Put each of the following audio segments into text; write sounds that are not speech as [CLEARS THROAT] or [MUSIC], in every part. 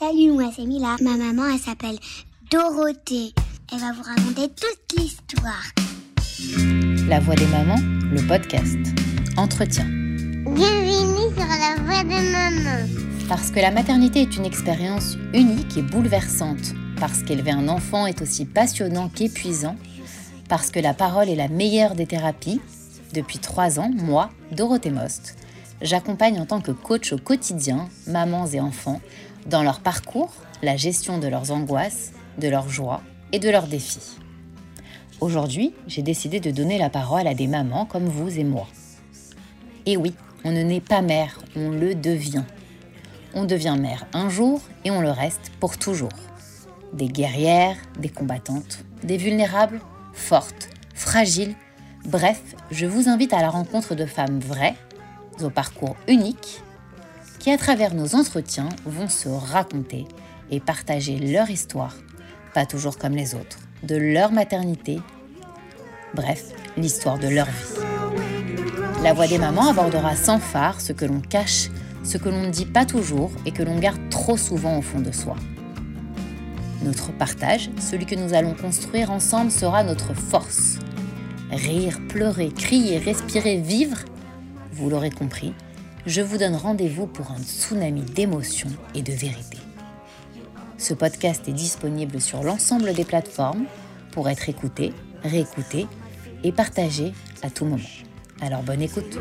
Salut, moi c'est Mila. Ma maman, elle s'appelle Dorothée. Elle va vous raconter toute l'histoire. La voix des mamans, le podcast. Entretien. Bienvenue sur la voix des mamans. Parce que la maternité est une expérience unique et bouleversante. Parce qu'élever un enfant est aussi passionnant qu'épuisant. Parce que la parole est la meilleure des thérapies. Depuis trois ans, moi, Dorothée Most, j'accompagne en tant que coach au quotidien mamans et enfants dans leur parcours, la gestion de leurs angoisses, de leurs joies et de leurs défis. Aujourd'hui, j'ai décidé de donner la parole à des mamans comme vous et moi. Et oui, on ne naît pas mère, on le devient. On devient mère un jour et on le reste pour toujours. Des guerrières, des combattantes, des vulnérables, fortes, fragiles, bref, je vous invite à la rencontre de femmes vraies, au parcours unique, qui à travers nos entretiens vont se raconter et partager leur histoire, pas toujours comme les autres, de leur maternité, bref, l'histoire de leur vie. La voix des mamans abordera sans phare ce que l'on cache, ce que l'on ne dit pas toujours et que l'on garde trop souvent au fond de soi. Notre partage, celui que nous allons construire ensemble, sera notre force. Rire, pleurer, crier, respirer, vivre, vous l'aurez compris, je vous donne rendez-vous pour un tsunami d'émotions et de vérité. Ce podcast est disponible sur l'ensemble des plateformes pour être écouté, réécouté et partagé à tout moment. Alors bonne écoute.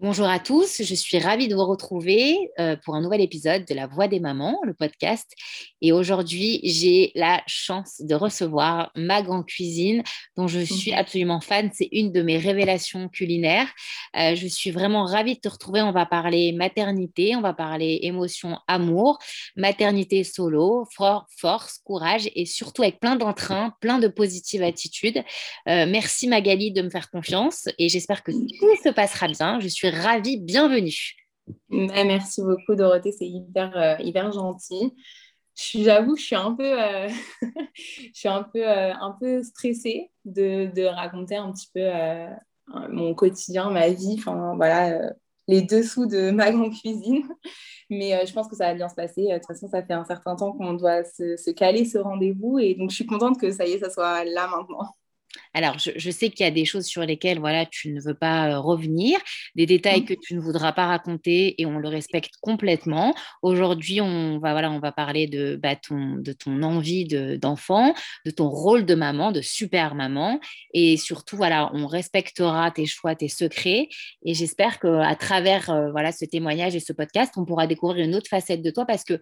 Bonjour à tous, je suis ravie de vous retrouver euh, pour un nouvel épisode de La Voix des Mamans, le podcast. Et aujourd'hui, j'ai la chance de recevoir ma cuisine, dont je suis mhm. absolument fan. C'est une de mes révélations culinaires. Euh, je suis vraiment ravie de te retrouver. On va parler maternité, on va parler émotion, amour, maternité solo, force, courage et surtout avec plein d'entrain, plein de positive attitude. Euh, merci Magali de me faire confiance et j'espère que tout se passera bien. Je suis ravie. Bienvenue. Merci beaucoup, Dorothée. C'est hyper, euh, hyper gentil. J'avoue, je suis un peu, euh, [LAUGHS] je suis un peu, euh, un peu stressée de, raconter un petit peu mon quotidien, ma vie, enfin voilà, les dessous de [LAUGHS] ma grande cuisine. Mais je pense que ça va bien se passer. De toute façon, ça fait un certain temps qu'on doit se, caler ce rendez-vous et donc je suis contente que ça y ça soit là maintenant. Alors, je, sais qu'il y a des choses sur lesquelles voilà, tu ne veux pas revenir, des détails mmh. que tu ne voudras pas raconter et on le respecte complètement. Aujourd'hui, on va, voilà, on va parler de, bah, ton, de ton envie d'enfant, de, ton rôle de maman, de super maman. Et surtout, voilà, on respectera tes choix, tes secrets. Et j'espère qu'à travers euh, voilà, ce témoignage et ce podcast, on pourra découvrir une autre facette de toi parce que,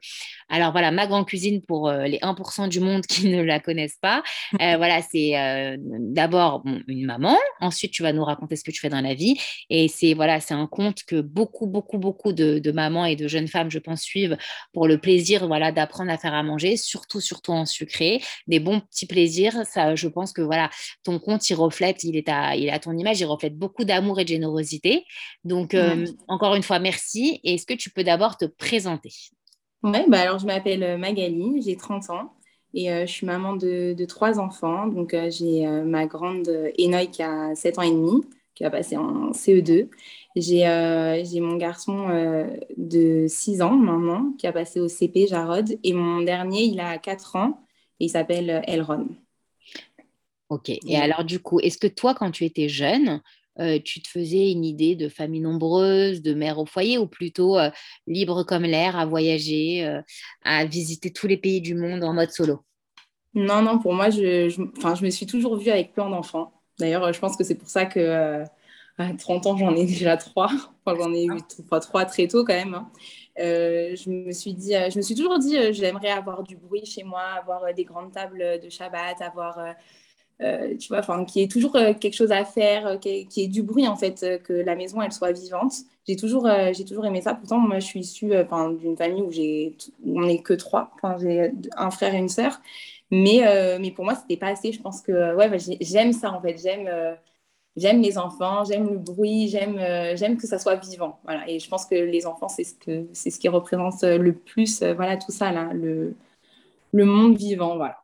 alors voilà, ma grande cuisine pour euh, les 1% du monde [LAUGHS] qui ne la connaissent pas, voilà, c'est d'abord une maman, ensuite tu vas nous raconter ce que tu fais dans la vie. Et c'est voilà, c'est un conte que beaucoup, beaucoup, beaucoup de, mamans et de jeunes femmes, je pense, suivent pour le plaisir voilà, d'apprendre à faire à manger, surtout, surtout en sucré, des bons petits plaisirs. Ça, je pense que voilà, ton conte, il reflète, il est à, il est à ton image, il reflète beaucoup d'amour et de générosité. Donc, euh, encore une fois, merci. Est-ce que tu peux d'abord te présenter? Oui, bah alors je m'appelle euh, Magali, j'ai 30 ans. Et euh, je suis maman de, trois enfants. Donc, euh, j'ai euh, ma grande Enoy qui a 7 ans et demi, qui va passer en CE2. J'ai mon garçon de 6 ans maintenant, qui a passé au CP, Jarod. Et mon dernier, il a 4 ans et il s'appelle Elron. Ok. Et alors, du coup, est-ce que toi, quand tu étais jeune, tu te faisais une idée de famille nombreuse, de mère au foyer, ou plutôt libre comme l'air, à voyager, à visiter tous les pays du monde en mode solo? Non, non, pour moi, je, je, me suis toujours vue avec plein d'enfants. D'ailleurs, je pense que c'est pour ça que à 30 ans, j'en ai déjà trois. [LAUGHS] J'en ai eu trois, très tôt quand même. Hein. je me suis dit, je me suis toujours dit, j'aimerais avoir du bruit chez moi, avoir des grandes tables de Shabbat, avoir euh, tu vois, enfin, qui est toujours euh, quelque chose à faire, euh, qui, est, du bruit en fait, que la maison elle soit vivante. J'ai toujours, j'ai toujours aimé ça. Pourtant, moi, je suis issue d'une famille où j'ai, on n'est que trois. J'ai un frère et une sœur. Mais, mais pour moi, c'était pas assez. Je pense que ouais, bah, j'aime ça en fait. J'aime j'aime les enfants, j'aime le bruit, j'aime j'aime que ça soit vivant. Voilà. Et je pense que les enfants, c'est ce, que, c'est ce qui représente le plus, voilà, tout ça, là, le, le monde vivant. Voilà.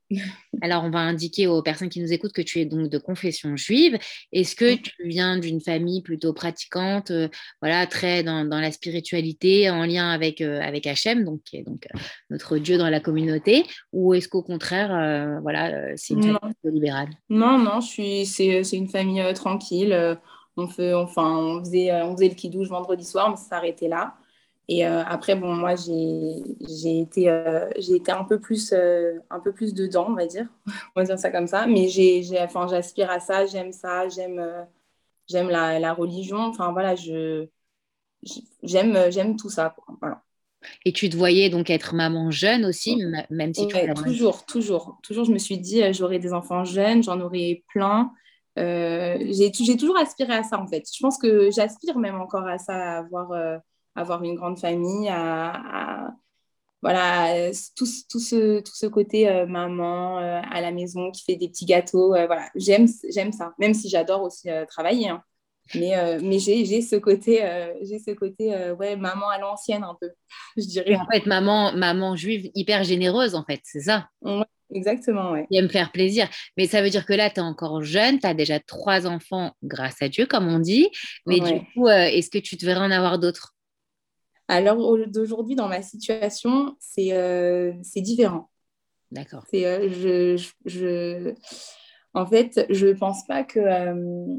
Alors, on va indiquer aux personnes qui nous écoutent que tu es donc de confession juive. Est-ce que tu viens d'une famille plutôt pratiquante, euh, voilà, très dans, la spiritualité, en lien avec, euh, avec Hachem, donc, qui est donc euh, notre Dieu dans la communauté, ou est-ce qu'au contraire, voilà, c'est une famille libérale? Non, non, je suis, c'est, une famille tranquille. On, fait, enfin, on, faisait, on faisait le kidouche vendredi soir, mais ça s'arrêtait là. Et euh, après, bon, moi, j'ai été, euh, été un, peu plus, euh, un peu plus dedans, on va dire. [LAUGHS] on va dire ça comme ça. Mais j'aspire à ça, j'aime ça, j'aime j'aime la, la, religion. Enfin, voilà, j'aime, j'aime tout ça. Voilà. Et tu te voyais donc être maman jeune aussi, même si tu Toujours, toujours. Toujours, je me suis dit, j'aurai des enfants jeunes, j'en aurai plein. j'ai toujours aspiré à ça, en fait. Je pense que j'aspire même encore à ça, à avoir avoir une grande famille, à, voilà, tout, tout, ce, tout ce côté euh, maman euh, à la maison qui fait des petits gâteaux. Euh, voilà, j'aime, j'aime ça, même si j'adore aussi travailler. Hein. Mais, mais j'ai, j'ai ce côté, j'ai ce côté ouais, maman à l'ancienne un peu, [LAUGHS] je dirais. En fait, maman, maman juive hyper généreuse, en fait, c'est ça Exactement, ouais. Et me faire plaisir. Mais ça veut dire que là, tu es encore jeune, tu as déjà trois enfants, grâce à Dieu, comme on dit. Mais du coup, est-ce que tu devrais en avoir d'autres? À l'heure d'aujourd'hui, dans ma situation, c'est euh, différent. D'accord. Euh, je, je, en fait, je ne pense pas que. Euh,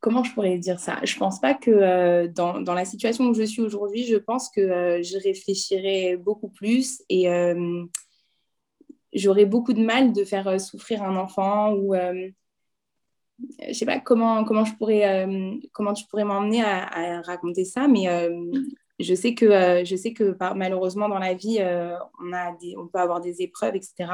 comment je pourrais dire ça? Je ne pense pas que dans, dans, la situation où je suis aujourd'hui, je pense que je réfléchirais beaucoup plus et j'aurais beaucoup de mal de faire souffrir un enfant ou je sais pas comment comment je pourrais comment tu pourrais m'emmener à, à, raconter ça mais je sais que, euh, je sais que malheureusement dans la vie, euh, on, a des, on peut avoir des épreuves, etc.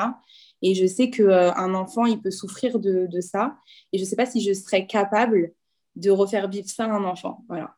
Et je sais qu'un euh, enfant, il peut souffrir de, de ça. Et je ne sais pas si je serais capable de refaire vivre ça à un enfant. Voilà.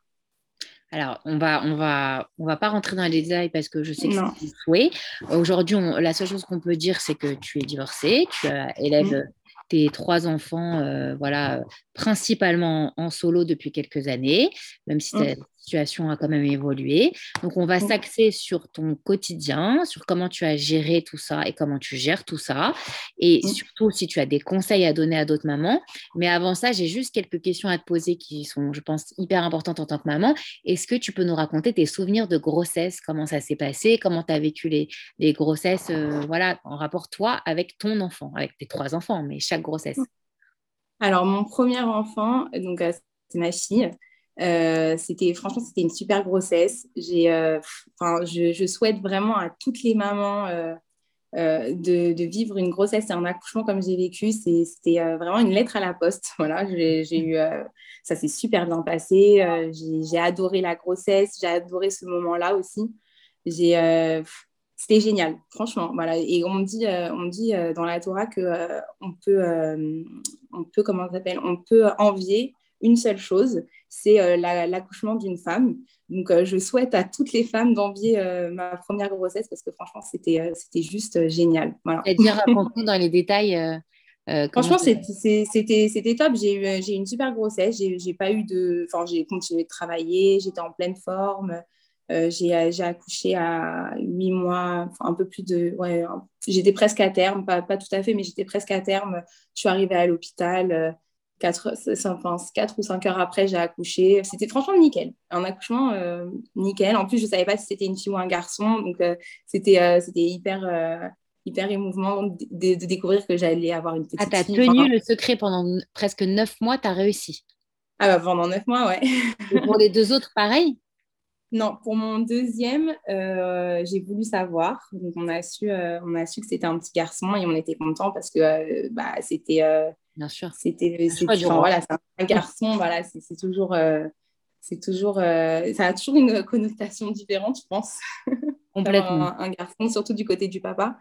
Alors, on va, on va, on va pas rentrer dans les détails parce que je sais que c'est un souhait. Aujourd'hui, la seule chose qu'on peut dire, c'est que tu es divorcée, tu élèves mmh. Tes trois enfants, voilà, principalement en solo depuis quelques années, même si mmh situation a quand même évolué. Donc, on va mmh. s'axer sur ton quotidien, sur comment tu as géré tout ça et comment tu gères tout ça. Et mmh. surtout, si tu as des conseils à donner à d'autres mamans. Mais avant ça, j'ai juste quelques questions à te poser qui sont, je pense, hyper importantes en tant que maman. Est-ce que tu peux nous raconter tes souvenirs de grossesse? Comment ça s'est passé? Comment tu as vécu les, les grossesses euh, voilà, en rapport, toi, avec ton enfant, avec tes trois enfants, mais chaque grossesse mmh. alors, mon premier enfant, donc euh, c'est ma fille. Euh, c'était franchement c'était une super grossesse. J'ai, euh, je, souhaite vraiment à toutes les mamans euh, de, de, vivre une grossesse et un accouchement comme j'ai vécu. c'était vraiment une lettre à la poste. [LAUGHS] Voilà, j'ai, eu ça s'est super bien passé. j'ai, adoré la grossesse, j'ai adoré ce moment-là aussi. J'ai c'était génial, franchement. Voilà. Et on me dit, on dit dans la Torah que on peut, on peut, comment s'appelle, on peut envier une seule chose, c'est euh, l'accouchement d'une femme. Donc, euh, je souhaite à toutes les femmes d'envier euh, ma première grossesse parce que franchement, c'était c'était juste génial. Voilà. Et dire dans les détails. franchement, c'était top. J'ai eu, j'ai une super grossesse. J'ai pas eu de. Enfin, j'ai continué de travailler. J'étais en pleine forme. j'ai accouché à huit mois, un peu plus de. Ouais, j'étais presque à terme, pas, pas, tout à fait, mais j'étais presque à terme. Je suis arrivée à l'hôpital. 4, enfin, 4 ou 5 heures après, j'ai accouché. C'était franchement nickel. Un accouchement euh, nickel. En plus, je ne savais pas si c'était une fille ou un garçon. Donc, euh, c'était euh, hyper, hyper émouvant de, de, découvrir que j'allais avoir une petite ah, tu as tenu le secret pendant presque 9 mois, tu as réussi. Ah, bah, pendant 9 mois, ouais. Et pour les deux autres, pareil? Non, pour mon deuxième, j'ai voulu savoir. Donc, on a su, on a su que c'était un petit garçon et on était content parce que bah, c'était Bien sûr. C'était, voilà, c'est un garçon, voilà, c'est toujours, euh, c'est toujours, euh, ça a toujours une connotation différente, je pense. [LAUGHS] Complètement. un, garçon, surtout du côté du papa.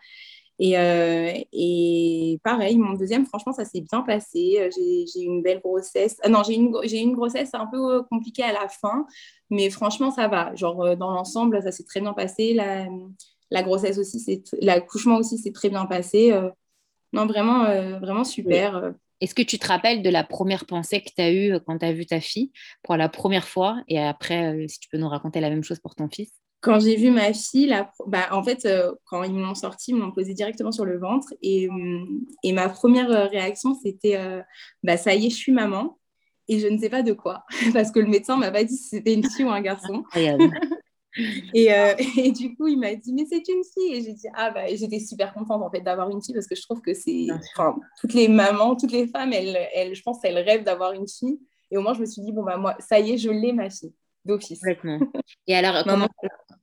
Et, euh, et pareil, mon deuxième, franchement, ça s'est bien passé. J'ai eu une belle grossesse. non, j'ai une, une grossesse un peu compliquée à la fin, mais franchement, ça va. Genre, dans l'ensemble, ça s'est très bien passé. La, la grossesse aussi, l'accouchement aussi s'est très bien passé. Non, vraiment, euh, vraiment super. Est-ce que tu te rappelles de la première pensée que tu as eue quand tu as vu ta fille pour la première fois Et après, si tu peux nous raconter la même chose pour ton fils? Quand j'ai vu ma fille, bah, en fait, euh, quand ils m'ont sorti, ils m'ont posé directement sur le ventre. Et, et ma première euh, réaction, c'était euh, bah, ça y est, je suis maman. Et je ne sais pas de quoi, [LAUGHS] parce que le médecin m'a pas dit si c'était une fille ou un garçon. [LAUGHS] et, [LAUGHS] et, du coup, il m'a dit, mais c'est une fille. Et j'ai dit, ah, bah, j'étais super contente en fait d'avoir une fille parce que je trouve que c'est. toutes les mamans, toutes les femmes, elles, elles je pense, elles rêvent d'avoir une fille. Et au moins, je me suis dit, bon, bah, moi, ça y est, je l'ai, ma fille d'office. [LAUGHS] Et alors, comment,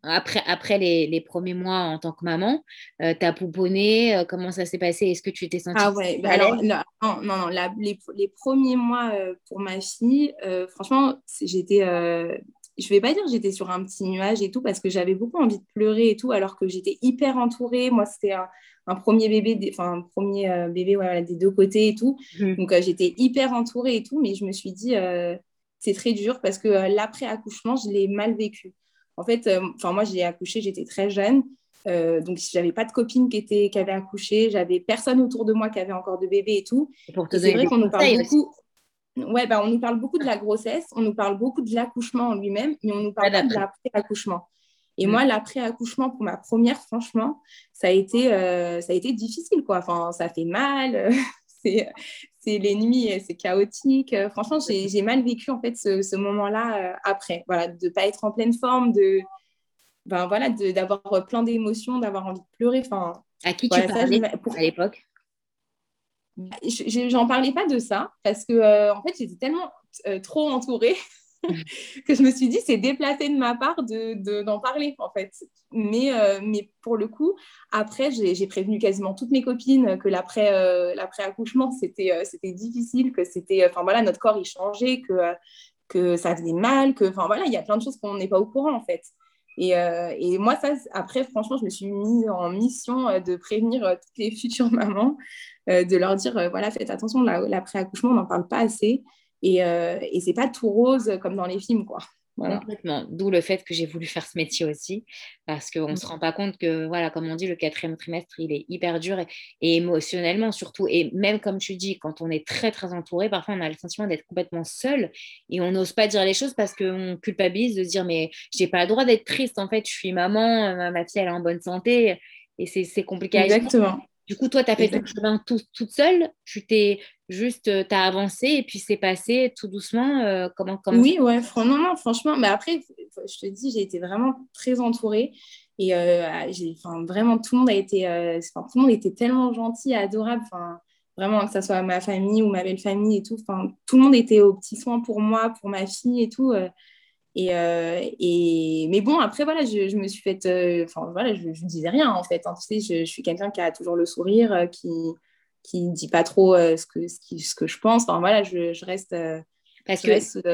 après, après les, les, premiers mois en tant que maman, euh, tu as pouponné, euh, comment ça s'est passé? Est-ce que tu t'es sentie Ah ouais, bah alors, non, non, non les, les, premiers mois euh, pour ma fille, franchement, j'étais, je vais pas dire que j'étais sur un petit nuage et tout, parce que j'avais beaucoup envie de pleurer et tout, alors que j'étais hyper entourée. Moi, c'était un, premier bébé, enfin, un premier bébé voilà, des deux côtés et tout. Mmh. Donc, j'étais hyper entourée et tout, mais je me suis dit, c'est très dur parce que l'après-accouchement, je l'ai mal vécu. En fait, euh, enfin moi j'ai accouché, j'étais très jeune, euh, donc j'avais pas de copine qui était qui avait accouché, j'avais personne autour de moi qui avait encore de bébé et tout. c'est vrai qu'on nous parle beaucoup. Ouais, bah, on nous parle beaucoup de la grossesse, on nous parle beaucoup de l'accouchement en lui-même, mais on nous parle pas de l'après-accouchement. Et mm. moi, l'après-accouchement pour ma première, franchement, ça a été, euh, ça a été difficile, quoi. Enfin, ça fait mal, [LAUGHS] c'est les nuits, c'est chaotique. Franchement, j'ai mal vécu en fait ce, moment-là euh, après. Voilà, de ne pas être en pleine forme, de ben, voilà, d'avoir plein d'émotions, d'avoir envie de pleurer. Enfin, à qui tu parlais à l'époque? J'en parlais pas de ça parce que euh, en fait j'étais tellement euh, trop entourée [LAUGHS] [LAUGHS] que je me suis dit, c'est déplacé de ma part d'en de, d'en parler, en fait. Mais, euh, mais pour le coup, après, j'ai prévenu quasiment toutes mes copines que l'après-accouchement, c'était c'était difficile, que c'était, enfin voilà, notre corps, il changeait, que, que ça faisait mal, que, enfin voilà, il y a plein de choses qu'on n'est pas au courant, en fait. Et, et, moi, ça, après, franchement, je me suis mise en mission de prévenir toutes les [LAUGHS] futures mamans, de leur dire, voilà, faites attention, l'après-accouchement, on n'en parle pas assez. Et, euh, et c'est pas tout rose comme dans les films, quoi. Voilà. Complètement. D'où le fait que j'ai voulu faire ce métier aussi, parce qu'on ne mm. se rend pas compte que, voilà, comme on dit, le quatrième trimestre, il est hyper dur et, émotionnellement surtout. Et même comme tu dis, quand on est très, très entouré, parfois on a le sentiment d'être complètement seul et on n'ose pas dire les choses parce qu'on culpabilise de dire, mais j'ai pas le droit d'être triste, en fait, je suis maman, ma fille, elle est en bonne santé et c'est compliqué Exactement. Du coup, toi, tu as fait ton chemin toute seule. Tu t'es juste, euh, tu as avancé et puis c'est passé tout doucement. Euh, comment, comment Oui, ouais, non, non, franchement. Mais après, je te dis, j'ai été vraiment très entourée. Et euh, vraiment, tout le monde a été, euh, tout le monde était tellement gentil, adorable. Enfin, vraiment, que ce soit ma famille ou ma belle famille et tout. Enfin, tout le monde était aux petits soins pour moi, pour ma fille et tout. Et, euh, et, mais bon, après, voilà, je, je me suis faite. Euh, enfin, voilà, je ne disais rien, en fait. Hein. tu sais, je, je, suis quelqu'un qui a toujours le sourire, euh, qui ne dit pas trop ce, que, ce, qui, ce, que je pense. Enfin, voilà, je, je reste. Parce je que. Reste,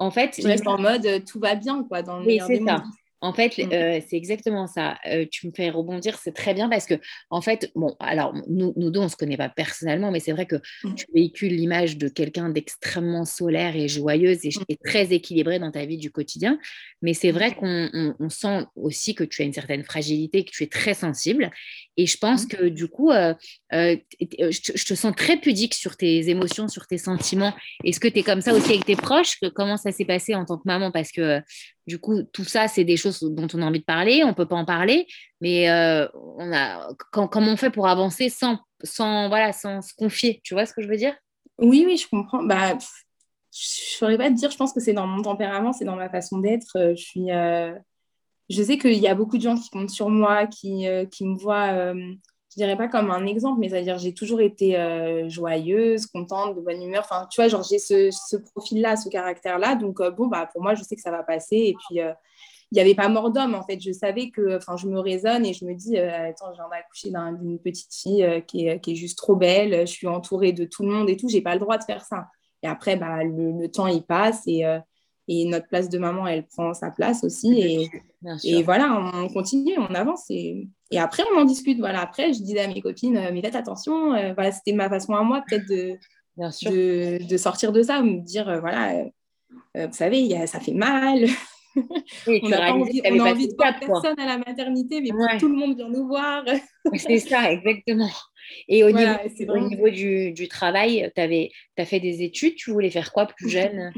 en fait, je reste en mode tout va bien, quoi, dans le oui, c'est ça. En fait, mm. euh, c'est exactement ça. Euh, tu me fais rebondir, c'est très bien parce que, en fait, bon, alors nous, nous deux, on ne se connaît pas personnellement, mais c'est vrai que mm. tu véhicules l'image de quelqu'un d'extrêmement solaire et joyeuse et, mm. très équilibré dans ta vie du quotidien. Mais c'est vrai qu'on sent aussi que tu as une certaine fragilité, que tu es très sensible. Et je pense que du coup, euh, je, te sens très pudique sur tes émotions, sur tes sentiments. Est-ce que tu es comme ça aussi avec tes proches? Comment ça s'est passé en tant que maman? Parce que du coup, tout ça, c'est des choses dont on a envie de parler, on ne peut pas en parler, mais euh, on a, comment on fait pour avancer sans, sans, voilà, sans se confier? Tu vois ce que je veux dire? Oui, oui, je comprends. Bah, je ne saurais pas te dire, je pense que c'est dans mon tempérament, c'est dans ma façon d'être. Euh, je, suis, euh, je sais qu'il y a beaucoup de gens qui comptent sur moi, qui, qui me voient je dirais pas comme un exemple, mais c'est-à-dire j'ai toujours été euh, joyeuse, contente, de bonne humeur. Enfin, tu vois, genre j'ai ce, ce profil-là, ce caractère-là. Donc, euh, bon, bah, pour moi, je sais que ça va passer. Et puis, euh, il n'y avait pas mort d'homme, en fait. Je savais que, enfin, je me raisonne et je me dis, attends, j'ai accouché d'une petite fille qui est, qui, est, juste trop belle. Je suis entourée de tout le monde et tout. J'ai pas le droit de faire ça. Et après, bah, le, temps, il passe et notre place de maman, elle prend sa place aussi. Et, et voilà, on continue, on avance. Et, et, après, on en discute. Voilà, après, je disais à mes copines, euh, mais faites attention. Euh, voilà, c'était ma façon à moi, peut-être de, de, de, sortir de ça, me dire, euh, voilà, vous savez, ça fait mal. [LAUGHS] on a, envie, on a envie de voir personne à la maternité, mais tout le monde vient nous voir. c'est ça, [LAUGHS] exactement. Et au niveau, du, travail, tu as fait des études, tu voulais faire quoi plus [LAUGHS] jeune?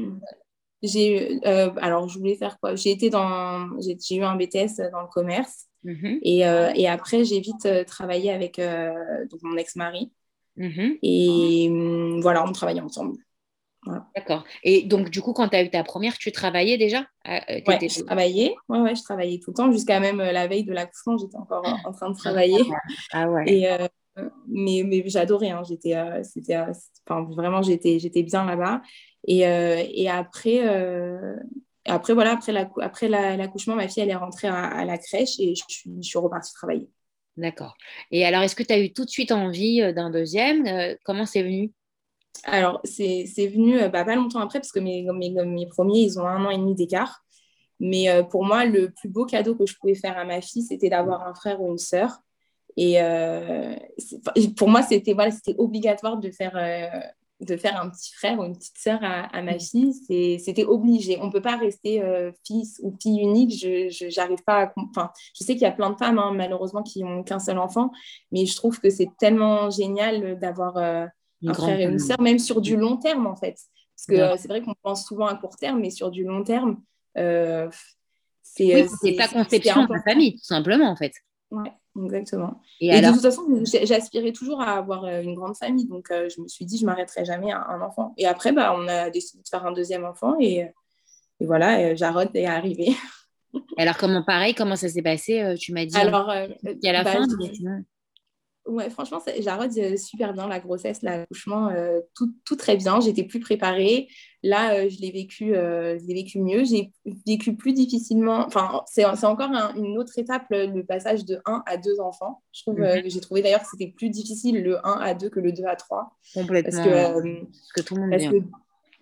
J'ai euh, alors je voulais faire quoi? J'ai été dans, j'ai eu un BTS dans le commerce mmh euh, et, après j'ai vite euh, travaillé avec mon ex-mari mmh et mmh, voilà, on travaillait ensemble. D'accord. Et donc, du coup, quand tu as eu ta première, tu travaillais déjà? Euh, Oui, je travaillais. Ouais, ouais, je travaillais tout le temps. Jusqu'à même la veille de l'accouchement, j'étais encore en train de travailler. Ah ouais. Et, mais mais j'adorais. Hein. J'étais, c'était, enfin, vraiment, j'étais, j'étais bien là-bas. Et, et après, après, voilà, après, la, après l'accouchement, ma fille, elle est rentrée à, la crèche et je suis, je suis repartie travailler. D'accord. Et alors, est-ce que tu as eu tout de suite envie d'un deuxième Comment c'est venu? Alors, c'est venu euh, bah, pas longtemps après, parce que mes, mes, premiers, ils ont un an et demi d'écart. Mais euh, pour moi, le plus beau cadeau que je pouvais faire à ma fille, c'était d'avoir un frère ou une sœur. Et euh, pour moi, c'était voilà, obligatoire de faire, de faire un petit frère ou une petite sœur à, ma fille. C'était obligé. On ne peut pas rester fils ou fille unique. Je n'arrive pas à... Enfin, je sais qu'il y a plein de femmes, hein, malheureusement, qui n'ont qu'un seul enfant. Mais je trouve que c'est tellement génial d'avoir un frère et une sœur, même sur du long terme, en fait. Parce que euh, c'est vrai qu'on pense souvent à court terme, mais sur du long terme, euh, c'est oui, euh, ta conception de famille, tout simplement, en fait. Exactement. Et, de toute façon, j'aspirais toujours à avoir une grande famille, donc je me suis dit, je m'arrêterai jamais à un enfant. Et après, bah, on a décidé de faire un deuxième enfant, et, et voilà, Jarod est arrivé. alors, comment pareil, comment ça s'est passé Tu m'as dit alors, il y a la bah, fin, Ouais, franchement, Jarod, euh, super bien, la grossesse, l'accouchement, euh, tout, tout, très bien. J'étais plus préparée. Là, euh, je l'ai vécu, vécu mieux. J'ai vécu plus difficilement. Enfin, c'est encore une autre étape, le, passage de 1 à 2 enfants. Je trouve, mhm. j'ai trouvé d'ailleurs que c'était plus difficile le 1 à 2 que le 2 à 3. Complètement. Parce que, que tout le monde parce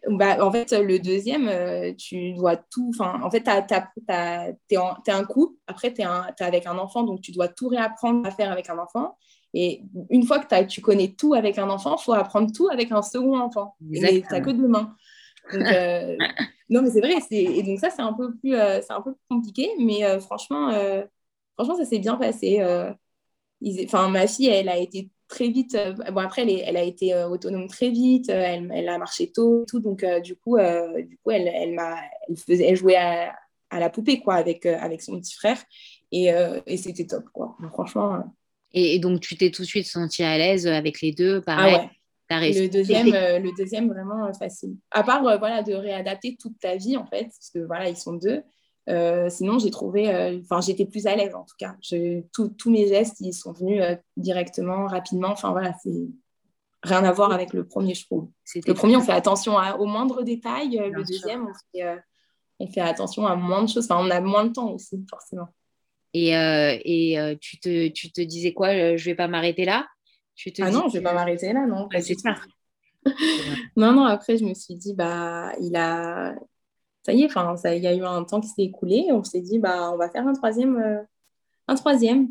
bah, en fait, le deuxième, tu dois tout. Enfin, en fait, tu es, un couple, après, tu es, es, avec un enfant, donc tu dois tout réapprendre à faire avec un enfant. Et une fois que tu connais tout avec un enfant, il faut apprendre tout avec un second enfant. Mais tu n'as que deux mains. Euh, [LAUGHS] non, mais c'est vrai. Et donc, ça, c'est un, peu plus, euh, c'est un peu plus compliqué. Mais euh, franchement, franchement, ça s'est bien passé. Enfin, ma fille, elle a été très vite. bon, après, elle, elle, a été autonome très vite. Elle, elle, a marché tôt. Tout, donc, du coup, du coup elle, elle, elle, faisait, elle jouait à, à, la poupée quoi, avec, avec son petit frère. Et, et c'était top. Quoi. franchement. Et, donc, tu t'es tout de suite senti à l'aise avec les deux, pareil. Ah ouais. le deuxième, euh, le deuxième vraiment euh, facile. À part euh, voilà de réadapter toute ta vie en fait, parce que voilà ils sont deux. sinon j'ai trouvé, enfin j'étais plus à l'aise en tout cas. Tous mes gestes ils sont venus directement, rapidement. Enfin voilà c'est rien à voir avec le premier je trouve. Le premier on fait attention à, aux moindres détails. le deuxième on fait, on fait attention à moins de choses. Enfin on a moins de temps aussi forcément. Et, euh, et euh, tu, te, tu te disais quoi euh, Je vais pas m'arrêter là? Tu te Ah non, je vais pas m'arrêter là, non. c'est ça. [LAUGHS] non, non, après, je me suis dit, bah, il a. Ça y est, enfin, il y a eu un temps qui s'est écoulé. On s'est dit, bah, on va faire un troisième. un troisième.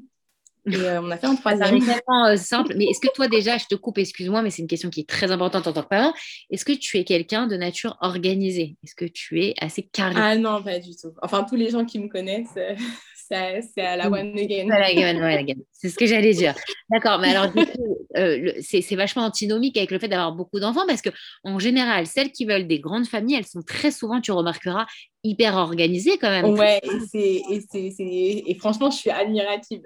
Et on a fait un [LAUGHS] troisième. C'est tellement simple. Mais est-ce que toi, déjà, je te coupe, excuse-moi, mais c'est une question qui est très importante en tant que parent. Est-ce que tu es quelqu'un de nature organisée? Est-ce que tu es assez carré? Ah non, pas du tout. Enfin, tous les gens qui me connaissent c'est à la one again. C'est ce que j'allais dire. D'accord, mais alors du [LAUGHS] coup, euh, c'est vachement antinomique avec le fait d'avoir beaucoup d'enfants parce que en général, celles qui veulent des grandes familles, elles sont très souvent, tu remarqueras, hyper organisées quand même. Ouais, et, et, et franchement, je suis admirative.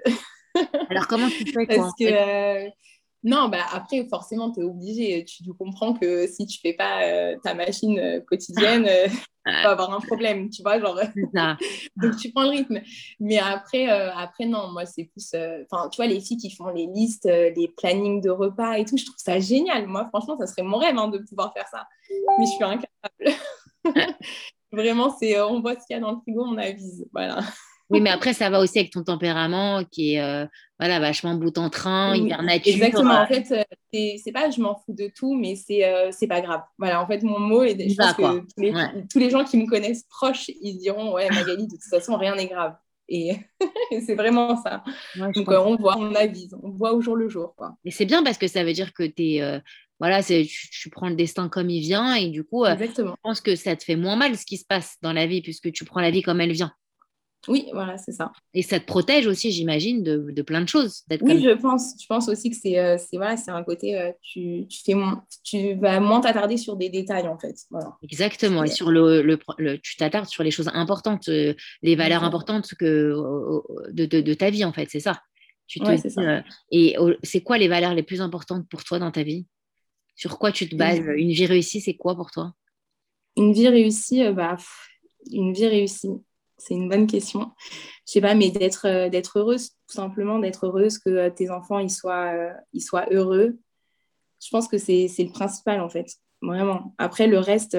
[LAUGHS] alors comment tu fais Parce que. Euh, non, bah après, forcément, tu es obligé. Tu, comprends que si tu fais pas euh, ta machine quotidienne, [LAUGHS] tu vas avoir un problème, tu vois, genre. [LAUGHS] Donc, tu prends le rythme. Mais après, après non, moi, c'est plus... Enfin, tu vois, les filles qui font les listes, les plannings de repas et tout, je trouve ça génial. Moi, franchement, ça serait mon rêve hein, de pouvoir faire ça. Mais je suis incapable. [LAUGHS] Vraiment, c'est on voit ce qu'il y a dans le frigo, on avise. Voilà. Oui, mais après, ça va aussi avec ton tempérament qui est euh, voilà, vachement bout en train, hyper nature. Exactement. En fait, euh, c'est pas je m'en fous de tout, mais c'est euh, c'est pas grave. Voilà, en fait, mon mot, et je pense que tous les, tous les, gens qui me connaissent proches, ils diront Ouais, Magali, de toute façon, rien n'est grave. Et, [LAUGHS] c'est vraiment ça. Donc, on voit, on avise, on voit au jour le jour. Quoi. Et c'est bien parce que ça veut dire que tu es voilà, tu, prends le destin comme il vient et du coup, je pense que ça te fait moins mal ce qui se passe dans la vie puisque tu prends la vie comme elle vient. Oui, voilà, c'est ça. Et ça te protège aussi, j'imagine, de, de, plein de choses. Oui, je pense. Je pense aussi que c'est euh, voilà, un côté, euh, tu, tu, fais moins, tu vas moins t'attarder sur des détails, en fait. Exactement. Et sur le, le, tu t'attardes sur les choses importantes, euh, les valeurs importantes que, de, de, de, ta vie, en fait, c'est ça. Tu te, ça. et c'est quoi les valeurs les plus importantes pour toi dans ta vie? Sur quoi tu te bases? Une vie réussie, c'est quoi pour toi? Une vie réussie, bah, une vie réussie c'est une bonne question. Je sais pas, mais d'être euh, d'être heureuse, tout simplement, d'être heureuse que euh, tes enfants ils soient, euh, ils soient heureux. Je pense que c'est le principal, en fait. Vraiment. Après, le reste,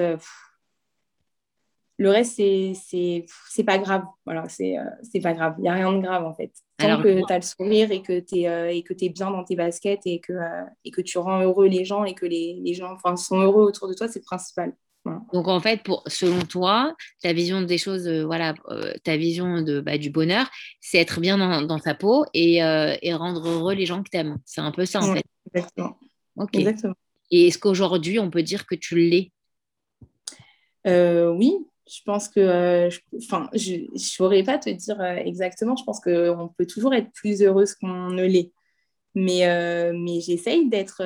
le reste, c'est pas grave. Voilà, c'est pas grave. Il n'y a rien de grave, en fait. Tant que tu as le sourire et que tu es, et que es bien dans tes baskets et que, et que tu rends heureux les gens et que les, les gens sont heureux autour de toi, c'est le principal. Donc en fait, pour, selon toi, ta vision des choses, euh, voilà, euh, ta vision de, bah, du bonheur, c'est être bien dans, sa peau et, euh, et, rendre heureux les gens que tu aimes. C'est un peu ça en fait. Exactement. exactement. Et est-ce qu'aujourd'hui, on peut dire que tu l'es? Oui, je pense que, enfin, je ne saurais pas te dire exactement. Je pense qu'on peut toujours être plus heureuse qu'on ne l'est. Mais, mais j'essaye d'être,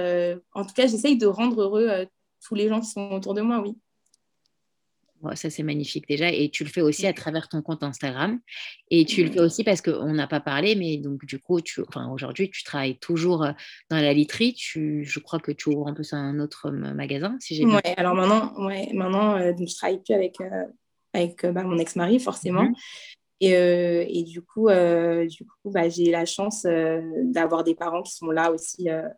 en tout cas, j'essaye de rendre heureux tous les gens qui sont autour de moi, oui ça, c'est magnifique déjà. Et tu le fais aussi à travers ton compte Instagram. Et tu le fais aussi parce qu'on n'a pas parlé, mais donc du coup, tu, enfin, aujourd'hui, tu travailles toujours euh, dans la literie. Tu, je crois que tu ouvres un peu un autre magasin, si j'ai bien Ouais, alors maintenant, ouais, maintenant euh, je travaille plus avec, euh, avec bah, mon ex-mari, forcément. Mmh et, et, du coup, du coup bah, j'ai la chance d'avoir des parents qui sont là aussi euh,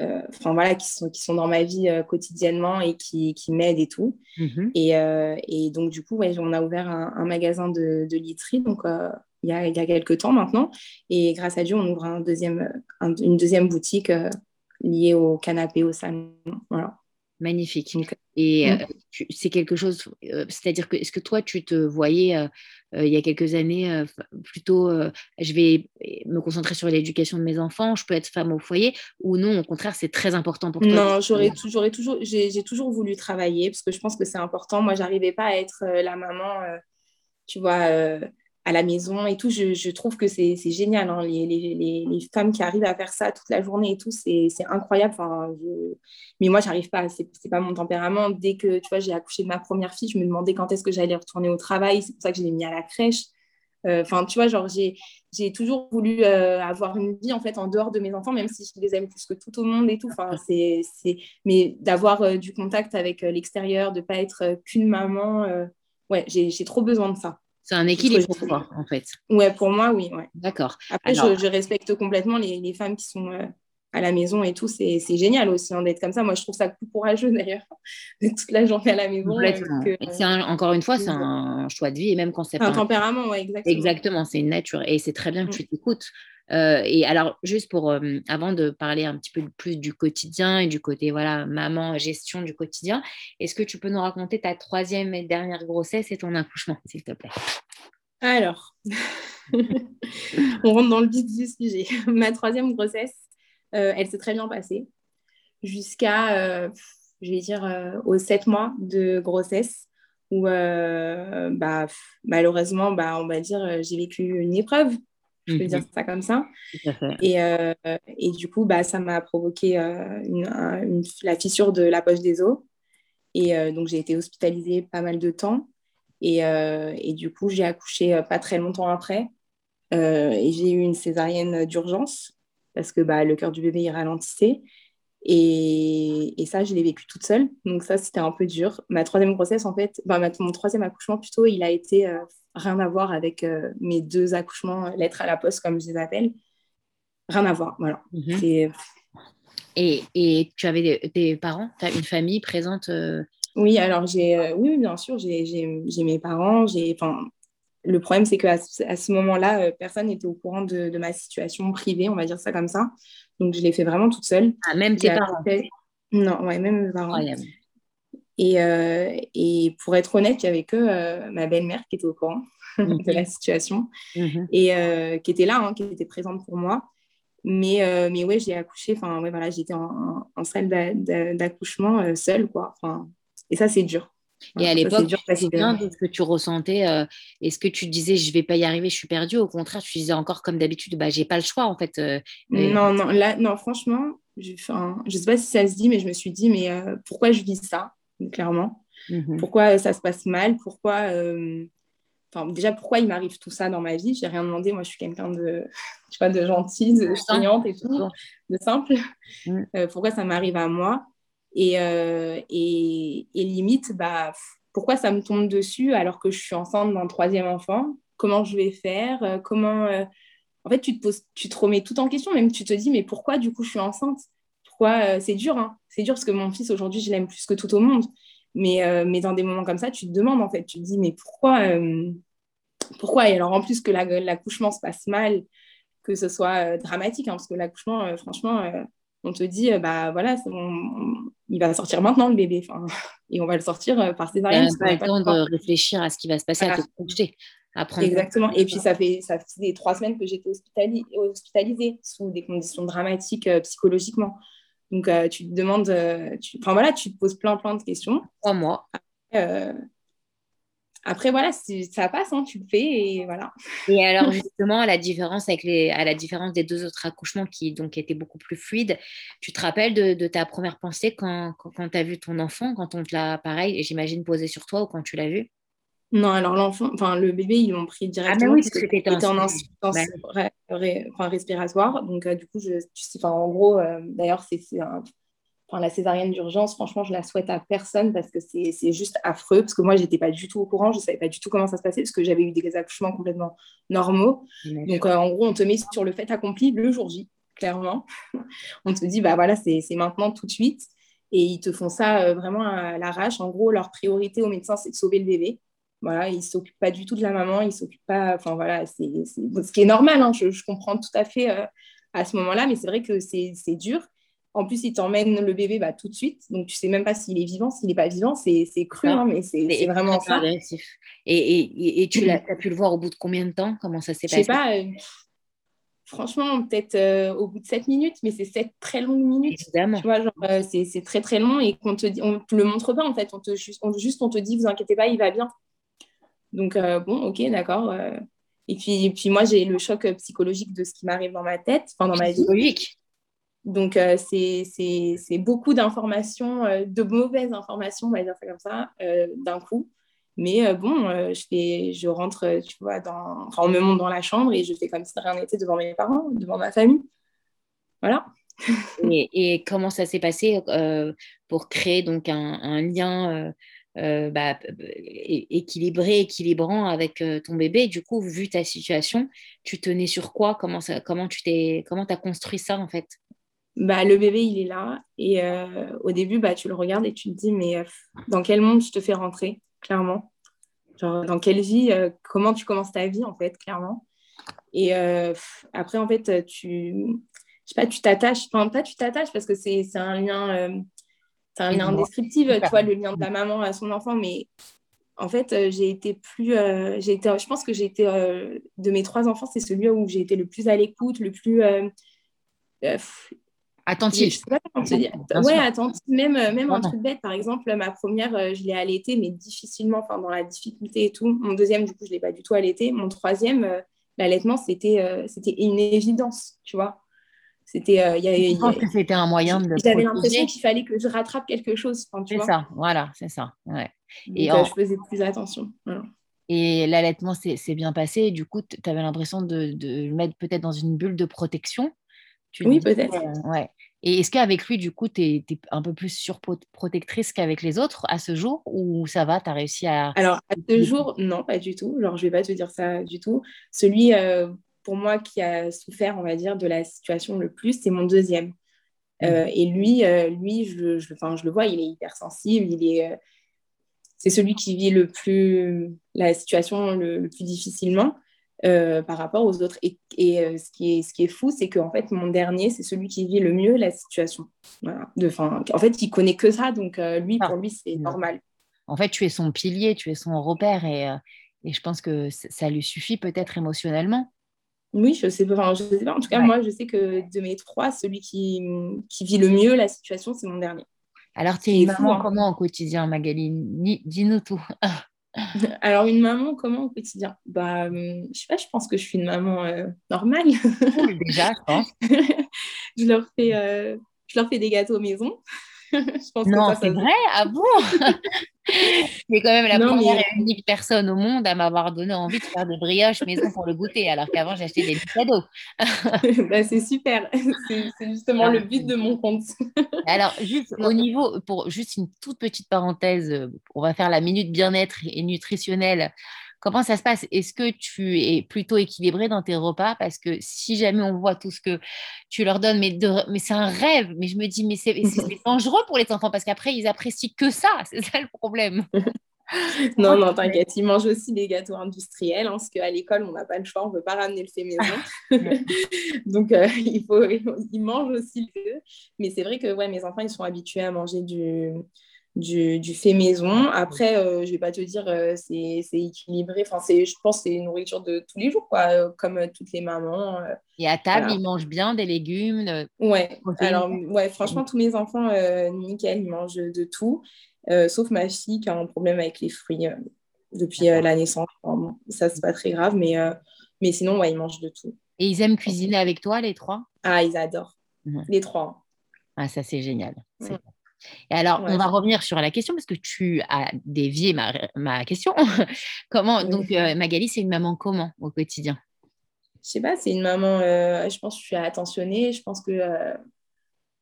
enfin voilà, qui sont, qui sont dans ma vie euh, quotidiennement et qui, qui m'aident et tout. Mhm. Et, euh, et, donc, du coup, ouais, on a ouvert un, magasin de, de, literie, donc il y, a, il y a quelques temps maintenant. Et grâce à Dieu, on ouvre un deuxième, une deuxième boutique liée au canapé, au salon. Voilà. Magnifique. Et mmh. c'est quelque chose, c'est-à-dire que est-ce que toi, tu te voyais il y a quelques années plutôt, je vais me concentrer sur l'éducation de mes enfants, je peux être femme au foyer, ou non, au contraire, c'est très important pour toi? Non, j'aurais toujours, j'ai toujours voulu travailler parce que je pense que c'est important. Moi, j'arrivais pas à être la maman, tu vois à la maison et tout. Je, je trouve que c'est génial. Hein. Les, les, les, femmes qui arrivent à faire ça toute la journée et tout, c'est incroyable. Enfin, Mais moi, j'arrive pas. C'est pas mon tempérament. Dès que tu vois, j'ai accouché de ma première fille, je me demandais quand est-ce que j'allais retourner au travail. C'est pour ça que je l'ai mis à la crèche. Euh, enfin, tu vois, genre, j'ai toujours voulu euh, avoir une vie en fait en dehors de mes enfants, même si je les aime plus que tout au monde et tout. Enfin, c'est, mais d'avoir euh, du contact avec l'extérieur, de pas être qu'une maman, ouais, j'ai trop besoin de ça. C'est un équilibre pour toi, en fait. Ouais, pour moi, oui. Ouais. D'accord. Après, je, respecte complètement les, les femmes qui sont euh, à la maison et tout. C'est génial aussi hein, d'être comme ça. Moi, je trouve ça plus courageux [LAUGHS] d'ailleurs, toute la journée à la maison. Euh, encore une fois, c'est un choix de vie et même quand c'est un tempérament, ouais, exactement. Exactement, c'est une nature et c'est très bien que mm. tu t'écoutes. Euh, et alors, juste pour, euh, avant de parler un petit peu plus du quotidien et du côté, voilà, maman, gestion du quotidien, est-ce que tu peux nous raconter ta troisième et dernière grossesse et ton accouchement, s'il te plaît? Alors, [LAUGHS] on rentre dans le vif du sujet. [LAUGHS] Ma troisième grossesse, euh, elle s'est très bien passée jusqu'à, je vais dire, aux sept mois de grossesse où, bah, malheureusement, bah, on va dire, j'ai vécu une épreuve je peux dire mhm. ça comme ça. Et, euh, et, du coup, bah, ça m'a provoqué euh, une, la fissure de la poche des os. Et euh, donc, j'ai été hospitalisée pas mal de temps. Et, et du coup, j'ai accouché pas très longtemps après. et j'ai eu une césarienne d'urgence parce que bah, le cœur du bébé il ralentissait. Et, et, ça, je l'ai vécu toute seule. Donc ça, c'était un peu dur. Ma troisième grossesse, en fait, bah, mon troisième accouchement plutôt, il a été rien à voir avec euh, mes deux accouchements, euh, lettres à la poste, comme je les appelle. Rien à voir, voilà. Mhm. Et, et, tu avais des, parents? Tu as une famille présente euh? Oui, alors j'ai, oui, bien sûr, j'ai mes parents. Le problème, c'est qu'à à ce moment-là, personne n'était au courant de, de, ma situation privée, on va dire ça comme ça. Donc, je l'ai fait vraiment toute seule. Ah, même tes parents Non, ouais, même mes parents. Et, euh, et, pour être honnête, il n'y avait que euh, ma belle-mère qui était au courant [LAUGHS] de la situation mhm. et euh, qui était là, hein, qui était présente pour moi. Mais, euh, mais ouais, j'ai accouché, enfin, ouais, voilà, j'étais en, en, salle d'accouchement euh, seule, quoi. Et ça, c'est dur. Et à l'époque, bien de ce que tu ressentais. Euh, est-ce que tu disais, je vais pas y arriver, je suis perdue? Au contraire, tu disais encore comme d'habitude, bah, j'ai pas le choix, en fait. Non, non, là, non, franchement, je sais pas si ça se dit, mais je me suis dit, mais pourquoi je vis ça, clairement? Mmh Pourquoi ça se passe mal? Pourquoi Enfin, déjà, pourquoi il m'arrive tout ça dans ma vie? J'ai rien demandé. Moi, je suis quelqu'un de, de gentil, de soignante et tout, de simple. Mm. Euh, pourquoi ça m'arrive à moi? Et, euh, et, limite, bah, pourquoi ça me tombe dessus alors que je suis enceinte d'un troisième enfant? Comment je vais faire? Euh, Comment En fait, tu te poses, tu te remets tout en question. Même tu te dis, mais pourquoi du coup je suis enceinte? Pourquoi C'est dur, hein. C'est dur parce que mon fils aujourd'hui, je l'aime plus que tout au monde. Mais, euh, mais dans des moments comme ça, tu te demandes en fait, tu te dis, mais pourquoi euh, Pourquoi? Et alors en plus que l'accouchement se passe mal, que ce soit euh, dramatique, hein, parce que l'accouchement, franchement, on te dit, bah voilà, il va sortir maintenant le bébé, et on va le sortir par césarienne. Il n'y a pas le temps de réfléchir à ce qui va se passer, à te projeter. Exactement. Et puis, ça fait, ça trois semaines que j'étais hospitalisée sous des conditions dramatiques psychologiquement. Donc, euh, tu te demandes, euh, enfin voilà, tu te poses plein, plein de questions. Trois mois. Après, voilà, ça passe, hein, tu le fais et voilà. Et alors, justement, à la différence, avec les, à la différence des deux autres accouchements qui donc étaient beaucoup plus fluides, tu te rappelles de, ta première pensée quand, quand, quand tu as vu ton enfant, quand on te l'a, pareil, j'imagine, posé sur toi ou quand tu l'as vu? Non, alors l'enfant, enfin le bébé, ils l'ont pris directement ah, oui, parce que en insuffisance respiratoire. Donc, euh, du coup, je, tu en gros, euh, d'ailleurs, c'est enfin, la césarienne d'urgence, franchement, je la souhaite à personne parce que c'est juste affreux. Parce que moi, j'étais pas du tout au courant, je savais pas du tout comment ça se passait parce que j'avais eu des accouchements complètement normaux. Donc, euh, en gros, on te met sur le fait accompli le jour J, clairement. [LAUGHS] on te dit, bah voilà, c'est maintenant tout de suite. Et ils te font ça vraiment à l'arrache. En gros, leur priorité au médecin, c'est de sauver le bébé. Voilà, il ne s'occupe pas du tout de la maman, il s'occupe pas. Enfin voilà, c'est ce qui est normal, hein, je, comprends tout à fait euh, à ce moment-là, mais c'est vrai que c'est dur. En plus, il t'emmène le bébé bah, tout de suite, donc tu sais même pas s'il est vivant, s'il n'est pas vivant, c'est cru, hein, mais c'est vraiment ça. Et, et, et, tu as, pu le voir au bout de combien de temps? Comment ça s'est passé Je sais pas. Euh, franchement, peut-être euh, au bout de 7 minutes, mais c'est 7 très longues minutes. Évidemment. Tu vois, genre, c'est très très long et qu'on te dit, on te le montre pas en fait, on te, juste, on, juste on te dit, vous inquiétez pas, il va bien. Donc, euh, bon, ok, d'accord. Euh. Et puis, puis moi, j'ai le choc euh, psychologique de ce qui m'arrive dans ma tête, enfin dans ma vie. Donc, c'est beaucoup d'informations, de mauvaises informations, on va dire ça comme ça, d'un coup. Mais bon, je, fais, je rentre, tu vois, dans, enfin, on me monte dans la chambre et je fais comme si rien n'était devant mes parents, devant ma famille. Voilà. [LAUGHS] et, comment ça s'est passé pour créer donc un, lien euh, bah, équilibré, équilibrant avec euh, ton bébé? Du coup, vu ta situation, tu tenais sur quoi? Comment, ça, comment tu t'es, comment as construit ça en fait? Bah, le bébé, il est là. Et euh, au début, bah, tu le regardes et tu te dis, mais dans quel monde je te fais rentrer, clairement? Genre, dans quelle vie Comment tu commences ta vie, en fait, clairement? Et après, en fait, tu... Je sais pas, tu t'attaches. Enfin, pas tu t'attaches parce que c'est un lien c'est un lien indescriptible, tu vois, le lien de la maman à son enfant, mais en fait, euh, j'ai été plus. Euh, j'ai été, je pense que j'ai été. Euh, de mes trois enfants, c'est celui où j'ai été le plus à l'écoute, le plus. Attentif. Ouais, attentif. Même, même un truc bête, par exemple, ma première, je l'ai allaitée, mais difficilement, enfin, dans la difficulté et tout. Mon deuxième, du coup, je ne l'ai pas du tout allaité. Mon troisième, l'allaitement, c'était c'était une évidence, tu vois. C'était, euh, je pense que c'était un moyen de. J'avais l'impression qu'il fallait que je rattrape quelque chose. c'est ça, voilà, c'est ça. Ouais. et euh, je faisais plus attention. Et l'allaitement s'est bien passé. Et du coup, tu avais l'impression de, de, le mettre peut-être dans une bulle de protection? Oui, peut-être. Euh, ouais. Et est-ce qu'avec lui, du coup, tu es, un peu plus surprotectrice qu'avec les autres à ce jour Ou ça va, tu as réussi à... Alors, à ce jour, non, pas du tout. Alors, je vais pas te dire ça du tout. Celui pour moi, qui a souffert, on va dire, de la situation le plus, c'est mon deuxième. Mmh. Euh, et lui, euh, lui je, je, je, le vois, il est hypersensible, il est, euh, c'est celui qui vit le plus la situation le, plus difficilement par rapport aux autres. Et, et ce, qui est, ce qui est fou, c'est qu'en fait, mon dernier, c'est celui qui vit le mieux la situation. Voilà. De, en fait, il connaît que ça, donc lui, pour ah. lui, c'est normal. En fait, tu es son pilier, tu es son repère, et, et je pense que ça lui suffit peut-être émotionnellement. Oui, je sais pas. je sais pas. En tout cas, moi, je sais que de mes trois, celui qui, qui vit le mieux la situation, c'est mon dernier. Alors, tu es maman hein. comment au quotidien, Magali? Dis-nous tout. [LAUGHS] [LAUGHS] Alors, une maman, comment au quotidien? Bah, hum, Je sais pas, je pense que je suis une maman euh, normale. déjà, je pense. [LAUGHS] je, leur fais, euh, je leur fais des gâteaux maison. Non, c'est vrai, ah bon? [LAUGHS] C'est quand même la première et unique personne au monde à m'avoir donné envie de faire des brioches maison pour le goûter, alors qu'avant j'achetais des cadeaux. [LAUGHS] bah, c'est super, [LAUGHS] c'est justement le but de mon compte. alors, juste au niveau, pour juste une toute petite parenthèse, on va faire la minute bien-être et nutritionnelle Comment ça se passe? Est-ce que tu es plutôt équilibré dans tes repas? Parce que si jamais on voit tout ce que tu leur donnes, mais, mais c'est un rêve. Mais je me dis, mais c'est [LAUGHS] dangereux pour les enfants parce qu'après, ils apprécient que ça. [LAUGHS] C'est ça le problème. [LAUGHS] non, non, t'inquiète, ils mangent aussi des gâteaux industriels, hein, parce qu'à l'école, on n'a pas le choix, on ne peut pas ramener le fait maison. Donc, euh, il faut, ils mangent aussi le Mais c'est vrai que ouais, mes enfants, ils sont habitués à manger du, du, fait maison. Après, euh, je ne vais pas te dire euh, c'est équilibré. Enfin, je pense que c'est une nourriture de tous les jours, quoi, euh, comme toutes les mamans. Et à table, ils mangent bien des légumes Ouais, alors, ouais, franchement, tous mes enfants, nickel, ils mangent de tout. sauf ma fille qui a un problème avec les fruits depuis la naissance. ça, c'est pas très grave, mais, mais sinon, ouais, ils mangent de tout. Et ils aiment cuisiner avec toi, les trois? Ah, ils adorent. Mhm. Les trois. Ah, ça, c'est génial. Et alors, on va revenir sur la question parce que tu as dévié ma, ma question. [LAUGHS] comment, donc, euh, Magali, c'est une maman comment au quotidien? Je sais pas, c'est une maman, euh, je pense que je suis attentionnée, je pense que euh,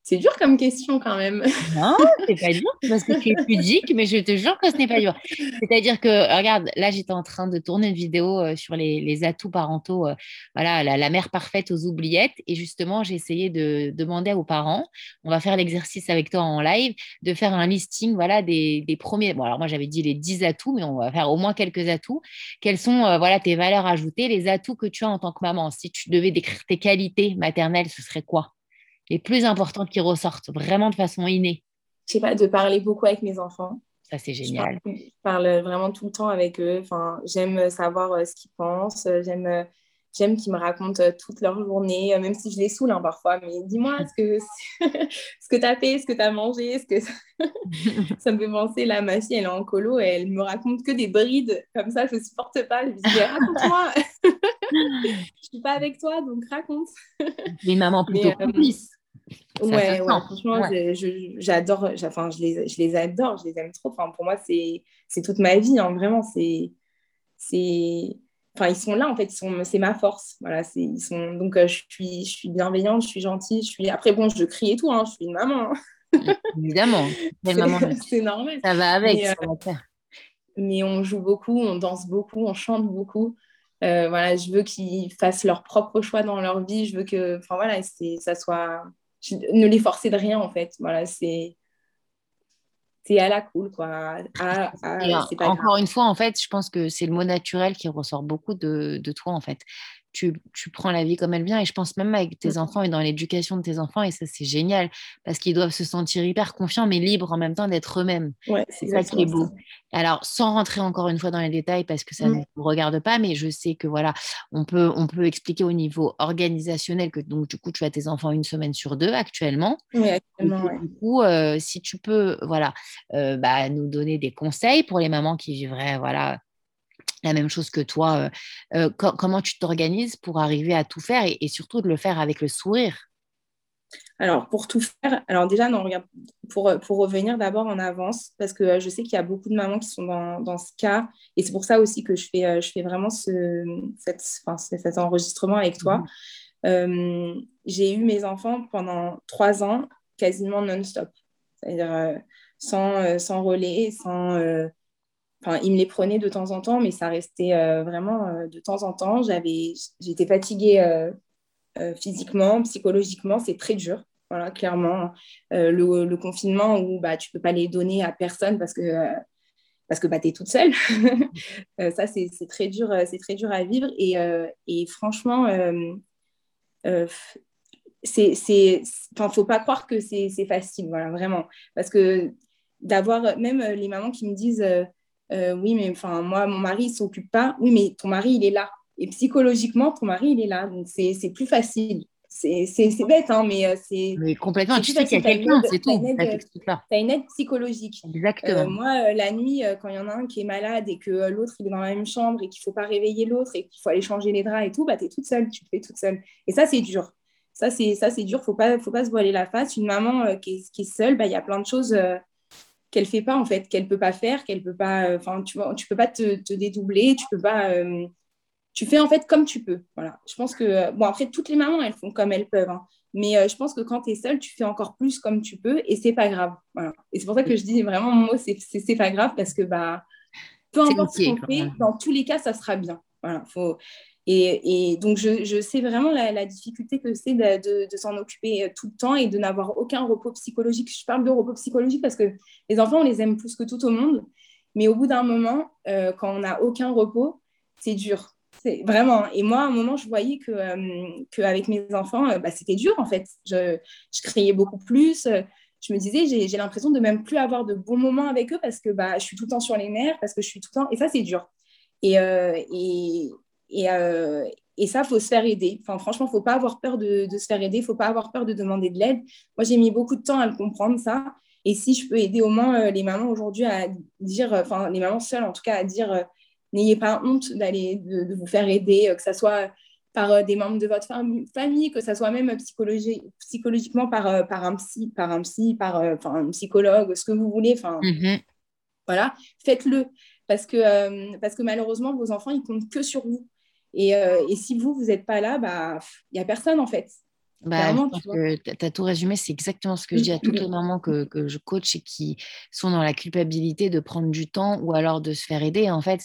c'est dur comme question quand même. Non, c'est pas dur parce que tu es pudique, mais je te jure que ce n'est pas dur. C'est-à-dire que, regarde, là, j'étais en train de tourner une vidéo euh, sur les, atouts parentaux, euh, voilà, la, mère parfaite aux oubliettes. Et justement, j'ai essayé de demander aux parents, on va faire l'exercice avec toi en live, de faire un listing voilà, des, premiers. Bon, alors moi, j'avais dit les 10 atouts, mais on va faire au moins quelques atouts. Quelles sont euh, voilà, tes valeurs ajoutées, les atouts que tu as en tant que maman? Si tu devais décrire tes qualités maternelles, ce serait quoi? Les plus importantes qui ressortent vraiment de façon innée Je sais pas, de parler beaucoup avec mes enfants. Ça, c'est génial. Je parle, vraiment tout le temps avec eux. Enfin, j'aime savoir euh, ce qu'ils pensent. J'aime, euh, j'aime qu'ils me racontent euh, toute leur journée, même si je les saoule hein, parfois. Mais dis-moi ce que, [LAUGHS] ce que tu as fait, ce que tu as mangé. Ce que... [LAUGHS] ça me fait penser, là, ma fille, elle est en colo et elle me raconte que des brides. Comme ça, je ne supporte pas. Je lui dis, raconte-moi. [LAUGHS] je suis pas avec toi, donc raconte. Mais maman plutôt Ouais, franchement, j'adore, enfin, je les, je les adore, je les aime trop. Enfin, pour moi, c'est toute ma vie, hein, vraiment. C'est, enfin, ils sont là, en fait, c'est ma force. Voilà, ils sont, donc, euh, je, suis, je suis bienveillante, je suis gentille. Je suis... Après, bon, je crie et tout, hein, je suis une maman. Hein. [LAUGHS] Évidemment, [LAUGHS] c'est normal. Ça va avec, mais, euh, mais on joue beaucoup, on danse beaucoup, on chante beaucoup. Euh, voilà, je veux qu'ils fassent leur propre choix dans leur vie. Je veux que, enfin voilà, ça soit ne les forcer de rien en fait. Voilà, c'est c'est à la cool quoi. encore une fois, en fait, je pense que c'est le mot naturel qui ressort beaucoup de, de toi en fait tu, prends la vie comme elle vient. Et je pense même avec tes enfants et dans l'éducation de tes enfants, et ça, c'est génial, parce qu'ils doivent se sentir hyper confiants, mais libres en même temps d'être eux-mêmes. c'est ça qui est beau. Alors, sans rentrer encore une fois dans les détails, parce que ça ne nous regarde pas, mais je sais que voilà, on peut, on peut expliquer au niveau organisationnel que donc, du coup, tu as tes enfants une semaine sur deux actuellement. Oui, actuellement. du coup, euh, si tu peux voilà, euh, bah, nous donner des conseils pour les mamans qui vivraient voilà, la même chose que toi. Euh, euh, comment tu t'organises pour arriver à tout faire et, surtout de le faire avec le sourire? Alors, pour tout faire, alors déjà, non, regarde, pour, pour revenir d'abord en avance, parce que je sais qu'il y a beaucoup de mamans qui sont dans, dans ce cas, et c'est pour ça aussi que je fais, euh, je fais vraiment ce, cette, cet enregistrement avec toi. Mmh. j'ai eu mes enfants pendant trois ans, quasiment non-stop, c'est-à-dire sans, sans relais, sans Enfin, il me les prenait de temps en temps, mais ça restait euh, vraiment euh, de temps en temps. J'avais, j'étais fatiguée euh, physiquement, psychologiquement, c'est très dur. Voilà, clairement, le, confinement où bah, tu ne peux pas les donner à personne parce que, parce que bah, tu es toute seule. [LAUGHS] ça, c'est, très dur, c'est très dur à vivre. Et, et franchement, c'est, c'est, faut pas croire que c'est, facile, voilà, vraiment. Parce que d'avoir, même les mamans qui me disent oui, mais enfin, moi, mon mari, il s'occupe pas. Oui, mais ton mari, il est là. Et psychologiquement, ton mari, il est là. Donc, c'est plus facile. C'est bête, hein, mais euh, c'est. Mais complètement, tu sais qu'il y a quelqu'un, c'est tout. Tu as une aide psychologique. Exactement. Euh, moi, euh, la nuit, quand il y en a un qui est malade et que l'autre, il est dans la même chambre et qu'il ne faut pas réveiller l'autre et qu'il faut aller changer les draps et tout, bah, tu es toute seule, tu te fais toute seule. Et ça, c'est dur. Ça, c'est dur, il ne faut pas, faut pas se voiler la face. Une maman qui, est, qui, est, seule, bah, il y a plein de choses qu'elle ne fait pas, en fait, qu'elle ne peut pas faire, qu'elle peut pas. Enfin, tu ne tu peux pas te, te, dédoubler, tu peux pas tu fais en fait comme tu peux. Voilà. Je pense que, bon, après, toutes les mamans, elles font comme elles peuvent. Hein. Mais euh, je pense que quand tu es seule, tu fais encore plus comme tu peux et c'est pas grave. Voilà. Et c'est pour ça que je dis vraiment, mon mot, c'est pas grave parce que, bah, peu importe ce qu'on fait, dans tous les cas, ça sera bien. Voilà. Faut... Et, donc, je, sais vraiment la, difficulté que c'est de, s'en occuper euh, tout le temps et de n'avoir aucun repos psychologique. Je parle de repos psychologique parce que les enfants, on les aime plus que tout au monde. Mais au bout d'un moment, euh, quand on n'a aucun repos, c'est dur c'est vraiment. Et moi, à un moment, je voyais que euh, qu'avec mes enfants, bah, c'était dur en fait. Je, criais beaucoup plus. Je me disais, j'ai l'impression de même plus avoir de bons moments avec eux parce que bah, je suis tout le temps sur les nerfs, parce que je suis tout le temps. Et ça, c'est dur. Et, et, et, et, ça, il faut se faire aider. Enfin, franchement, il ne faut pas avoir peur de, de se faire aider. Il ne faut pas avoir peur de demander de l'aide. Moi, j'ai mis beaucoup de temps à le comprendre, ça. Et si je peux aider au moins les mamans aujourd'hui à dire, enfin, les mamans seules en tout cas, à dire N'ayez pas honte d'aller de, vous faire aider, euh, que ce soit par euh, des membres de votre famille, que ce soit même psychologiquement par, euh, par un psy, par un psy, par un psychologue, ce que vous voulez. Enfin, mm-hmm. voilà, faites-le parce que parce que malheureusement vos enfants ils comptent que sur vous. Et, et si vous vous n'êtes pas là, bah il y a personne en fait. Bah, tu as tout résumé, c'est exactement ce que je dis à toutes les mamans que, que, je coach et qui sont dans la culpabilité de prendre du temps ou alors de se faire aider. En fait,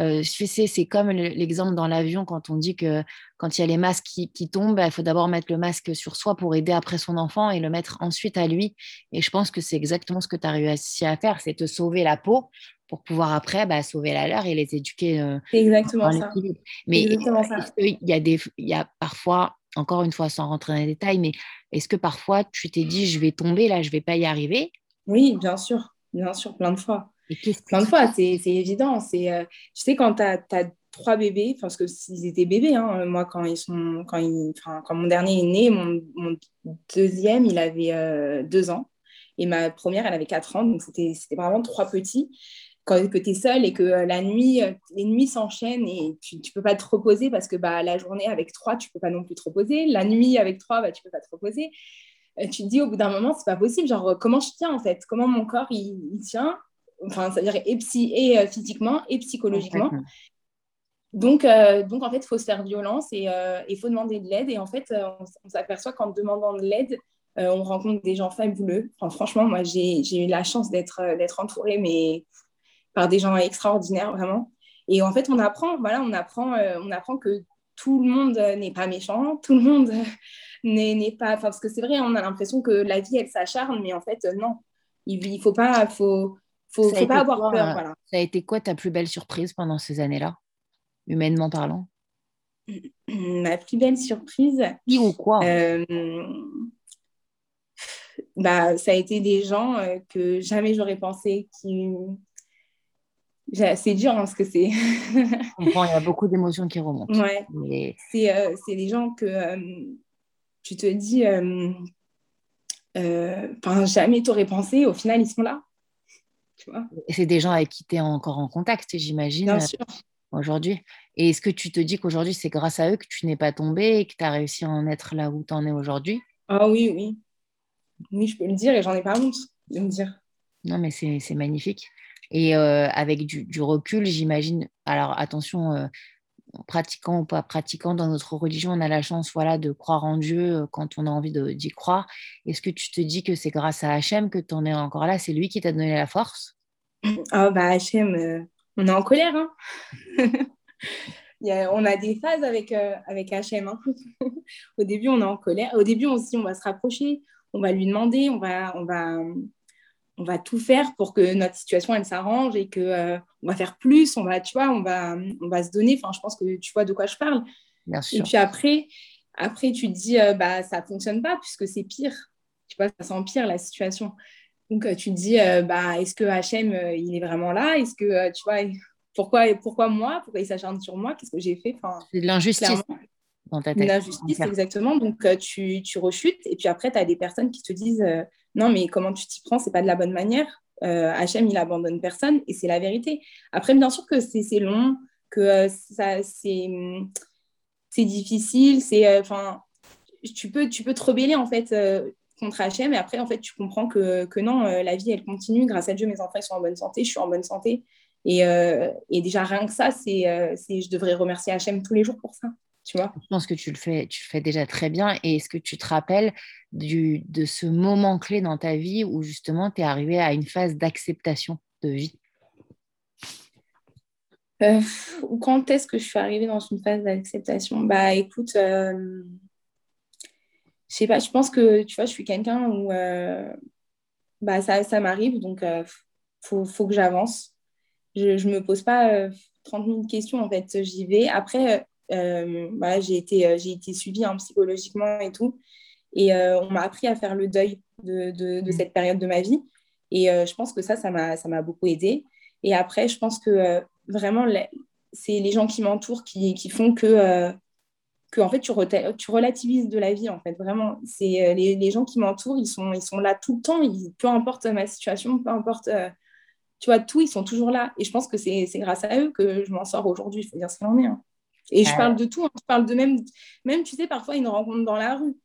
euh, c'est comme l'exemple dans l'avion quand on dit que quand il y a les masques qui, qui tombent, bah, il faut d'abord mettre le masque sur soi pour aider après son enfant et le mettre ensuite à lui. Et je pense que c'est exactement ce que tu as réussi à faire, c'est te sauver la peau pour pouvoir après bah, sauver la leur et les éduquer. Euh, exactement ça. Mais il y, a des, y a parfois encore une fois, sans rentrer dans les détails, mais est-ce que parfois tu t'es dit, je vais tomber là, je vais pas y arriver? Oui, bien sûr, bien sûr, plein de fois. plein de fois, c'est évident. C'est, euh, tu sais, quand tu as, trois bébés, parce que s'ils étaient bébés, hein, moi, quand, ils sont, quand, ils, quand mon dernier est né, mon, deuxième, il avait euh, deux ans. Et ma première, elle avait quatre ans, donc c'était vraiment trois petits quand que tu es seule et que euh, la nuit, euh, les nuits s'enchaînent et tu ne peux pas te reposer parce que bah, la journée avec trois, tu ne peux pas non plus te reposer. La nuit avec trois, bah, tu ne peux pas te reposer. Euh, tu te dis au bout d'un moment, c'est pas possible. Genre, comment je tiens en fait? Comment mon corps il, tient? Enfin, ça veut dire et, psy, et physiquement et psychologiquement. Donc, donc, en fait, il faut se faire violence et il faut demander de l'aide. Et en fait, on, s'aperçoit qu'en demandant de l'aide, on rencontre des gens fabuleux. Enfin, franchement, moi, j'ai eu la chance d'être entourée, mais par des gens extraordinaires, vraiment. Et en fait, on apprend, voilà, on apprend, euh, on apprend que tout le monde n'est pas méchant, [LAUGHS] tout le monde n'est pas. Parce que c'est vrai, on a l'impression que la vie, elle s'acharne, mais en fait, euh, non. Il ne faut pas, faut, faut, faut pas avoir peur. Euh, voilà. Ça a été quoi ta plus belle surprise pendant ces années-là, humainement parlant? [CLEARS THROAT] Ma plus belle surprise? Qui ou quoi bah, ça a été des gens que jamais j'aurais pensé qui, c'est dur hein, parce que c'est. Je comprends, il y a beaucoup d'émotions qui remontent. Ouais. C'est euh, des gens que euh, tu te dis, euh, enfin, jamais t'aurais pensé, au final, ils sont là. C'est des gens avec qui tu es encore en contact, j'imagine. Bien sûr. Aujourd'hui. Et est-ce que tu te dis qu'aujourd'hui, c'est grâce à eux que tu n'es pas tombé et que tu as réussi à en être là où tu en es aujourd'hui? Ah oui, oui. Oui, je peux le dire et j'en ai pas honte de me dire. Non, mais c'est magnifique. Et euh, avec du, recul, j'imagine, alors attention, euh, pratiquant ou pas pratiquant, dans notre religion, on a la chance voilà, de croire en Dieu euh, quand on a envie d'y croire. Est-ce que tu te dis que c'est grâce à Hachem que tu en es encore là? C'est lui qui t'a donné la force? [CLEARS THROAT] Ah, bah Hachem, on est en colère. Hein [LAUGHS] on a des phases avec, avec Hachem. Hein [LAUGHS] Au début, on est en colère. Au début, on on va se rapprocher, on va lui demander, on va, on va, on va tout faire pour que notre situation elle s'arrange et que euh, on va faire plus, on va tu vois, on va on va se donner. Enfin, je pense que tu vois de quoi je parle. Bien sûr. Et puis après après tu te dis euh, bah ça fonctionne pas puisque c'est pire. Tu vois, ça s'empire la situation. Donc euh, tu te dis bah est-ce que HM il est vraiment là? Est-ce que tu vois pourquoi, pourquoi moi? Pourquoi il s'acharne sur moi? Qu'est-ce que j'ai fait? Enfin, C'est de l'injustice dans ta tête. L'injustice, exactement. Donc, tu, tu rechutes. Et puis après, tu as des personnes qui te disent Non, mais comment tu t'y prends C'est pas de la bonne manière. Hachem, il abandonne personne. Et c'est la vérité. Après, bien sûr que c'est long, que ça c'est difficile. C'est enfin tu peux, tu peux te rebeller en fait euh, contre HM et après en fait tu comprends que, que non, euh, la vie elle continue. Grâce à Dieu, mes enfants sont en bonne santé, je suis en bonne santé. Et, euh, et déjà rien que ça, c'est, je devrais remercier HM tous les jours pour ça. Tu vois je pense que tu le fais, tu le fais déjà très bien. Et est-ce que tu te rappelles du, de ce moment clé dans ta vie où justement tu es arrivé à une phase d'acceptation de vie? Quand est-ce que je suis arrivée dans une phase d'acceptation? Bah écoute, je sais pas, je pense que tu vois, je suis quelqu'un où euh, bah, ça, ça m'arrive, donc il euh, faut, faut, que j'avance. Je ne me pose pas 30 euh, 000 questions, en fait, j'y vais. Après, bah, j'ai été, j'ai été suivie hein, psychologiquement et tout, et on m'a appris à faire le deuil de, de, de, cette période de ma vie. Et je pense que ça, ça m'a beaucoup aidé. Et après, je pense que vraiment, c'est les gens qui m'entourent qui, qui, font que que en fait tu, tu, relativises de la vie en fait vraiment c'est euh, les, les, gens qui m'entourent ils sont ils sont là tout le temps peu importe ma situation peu importe euh, tu vois tout ils sont toujours là et je pense que c'est grâce à eux que je m'en sors aujourd'hui il faut dire ce qu'il en est hein. Et je parle de tout hein. je parle de même même tu sais parfois une rencontre dans la rue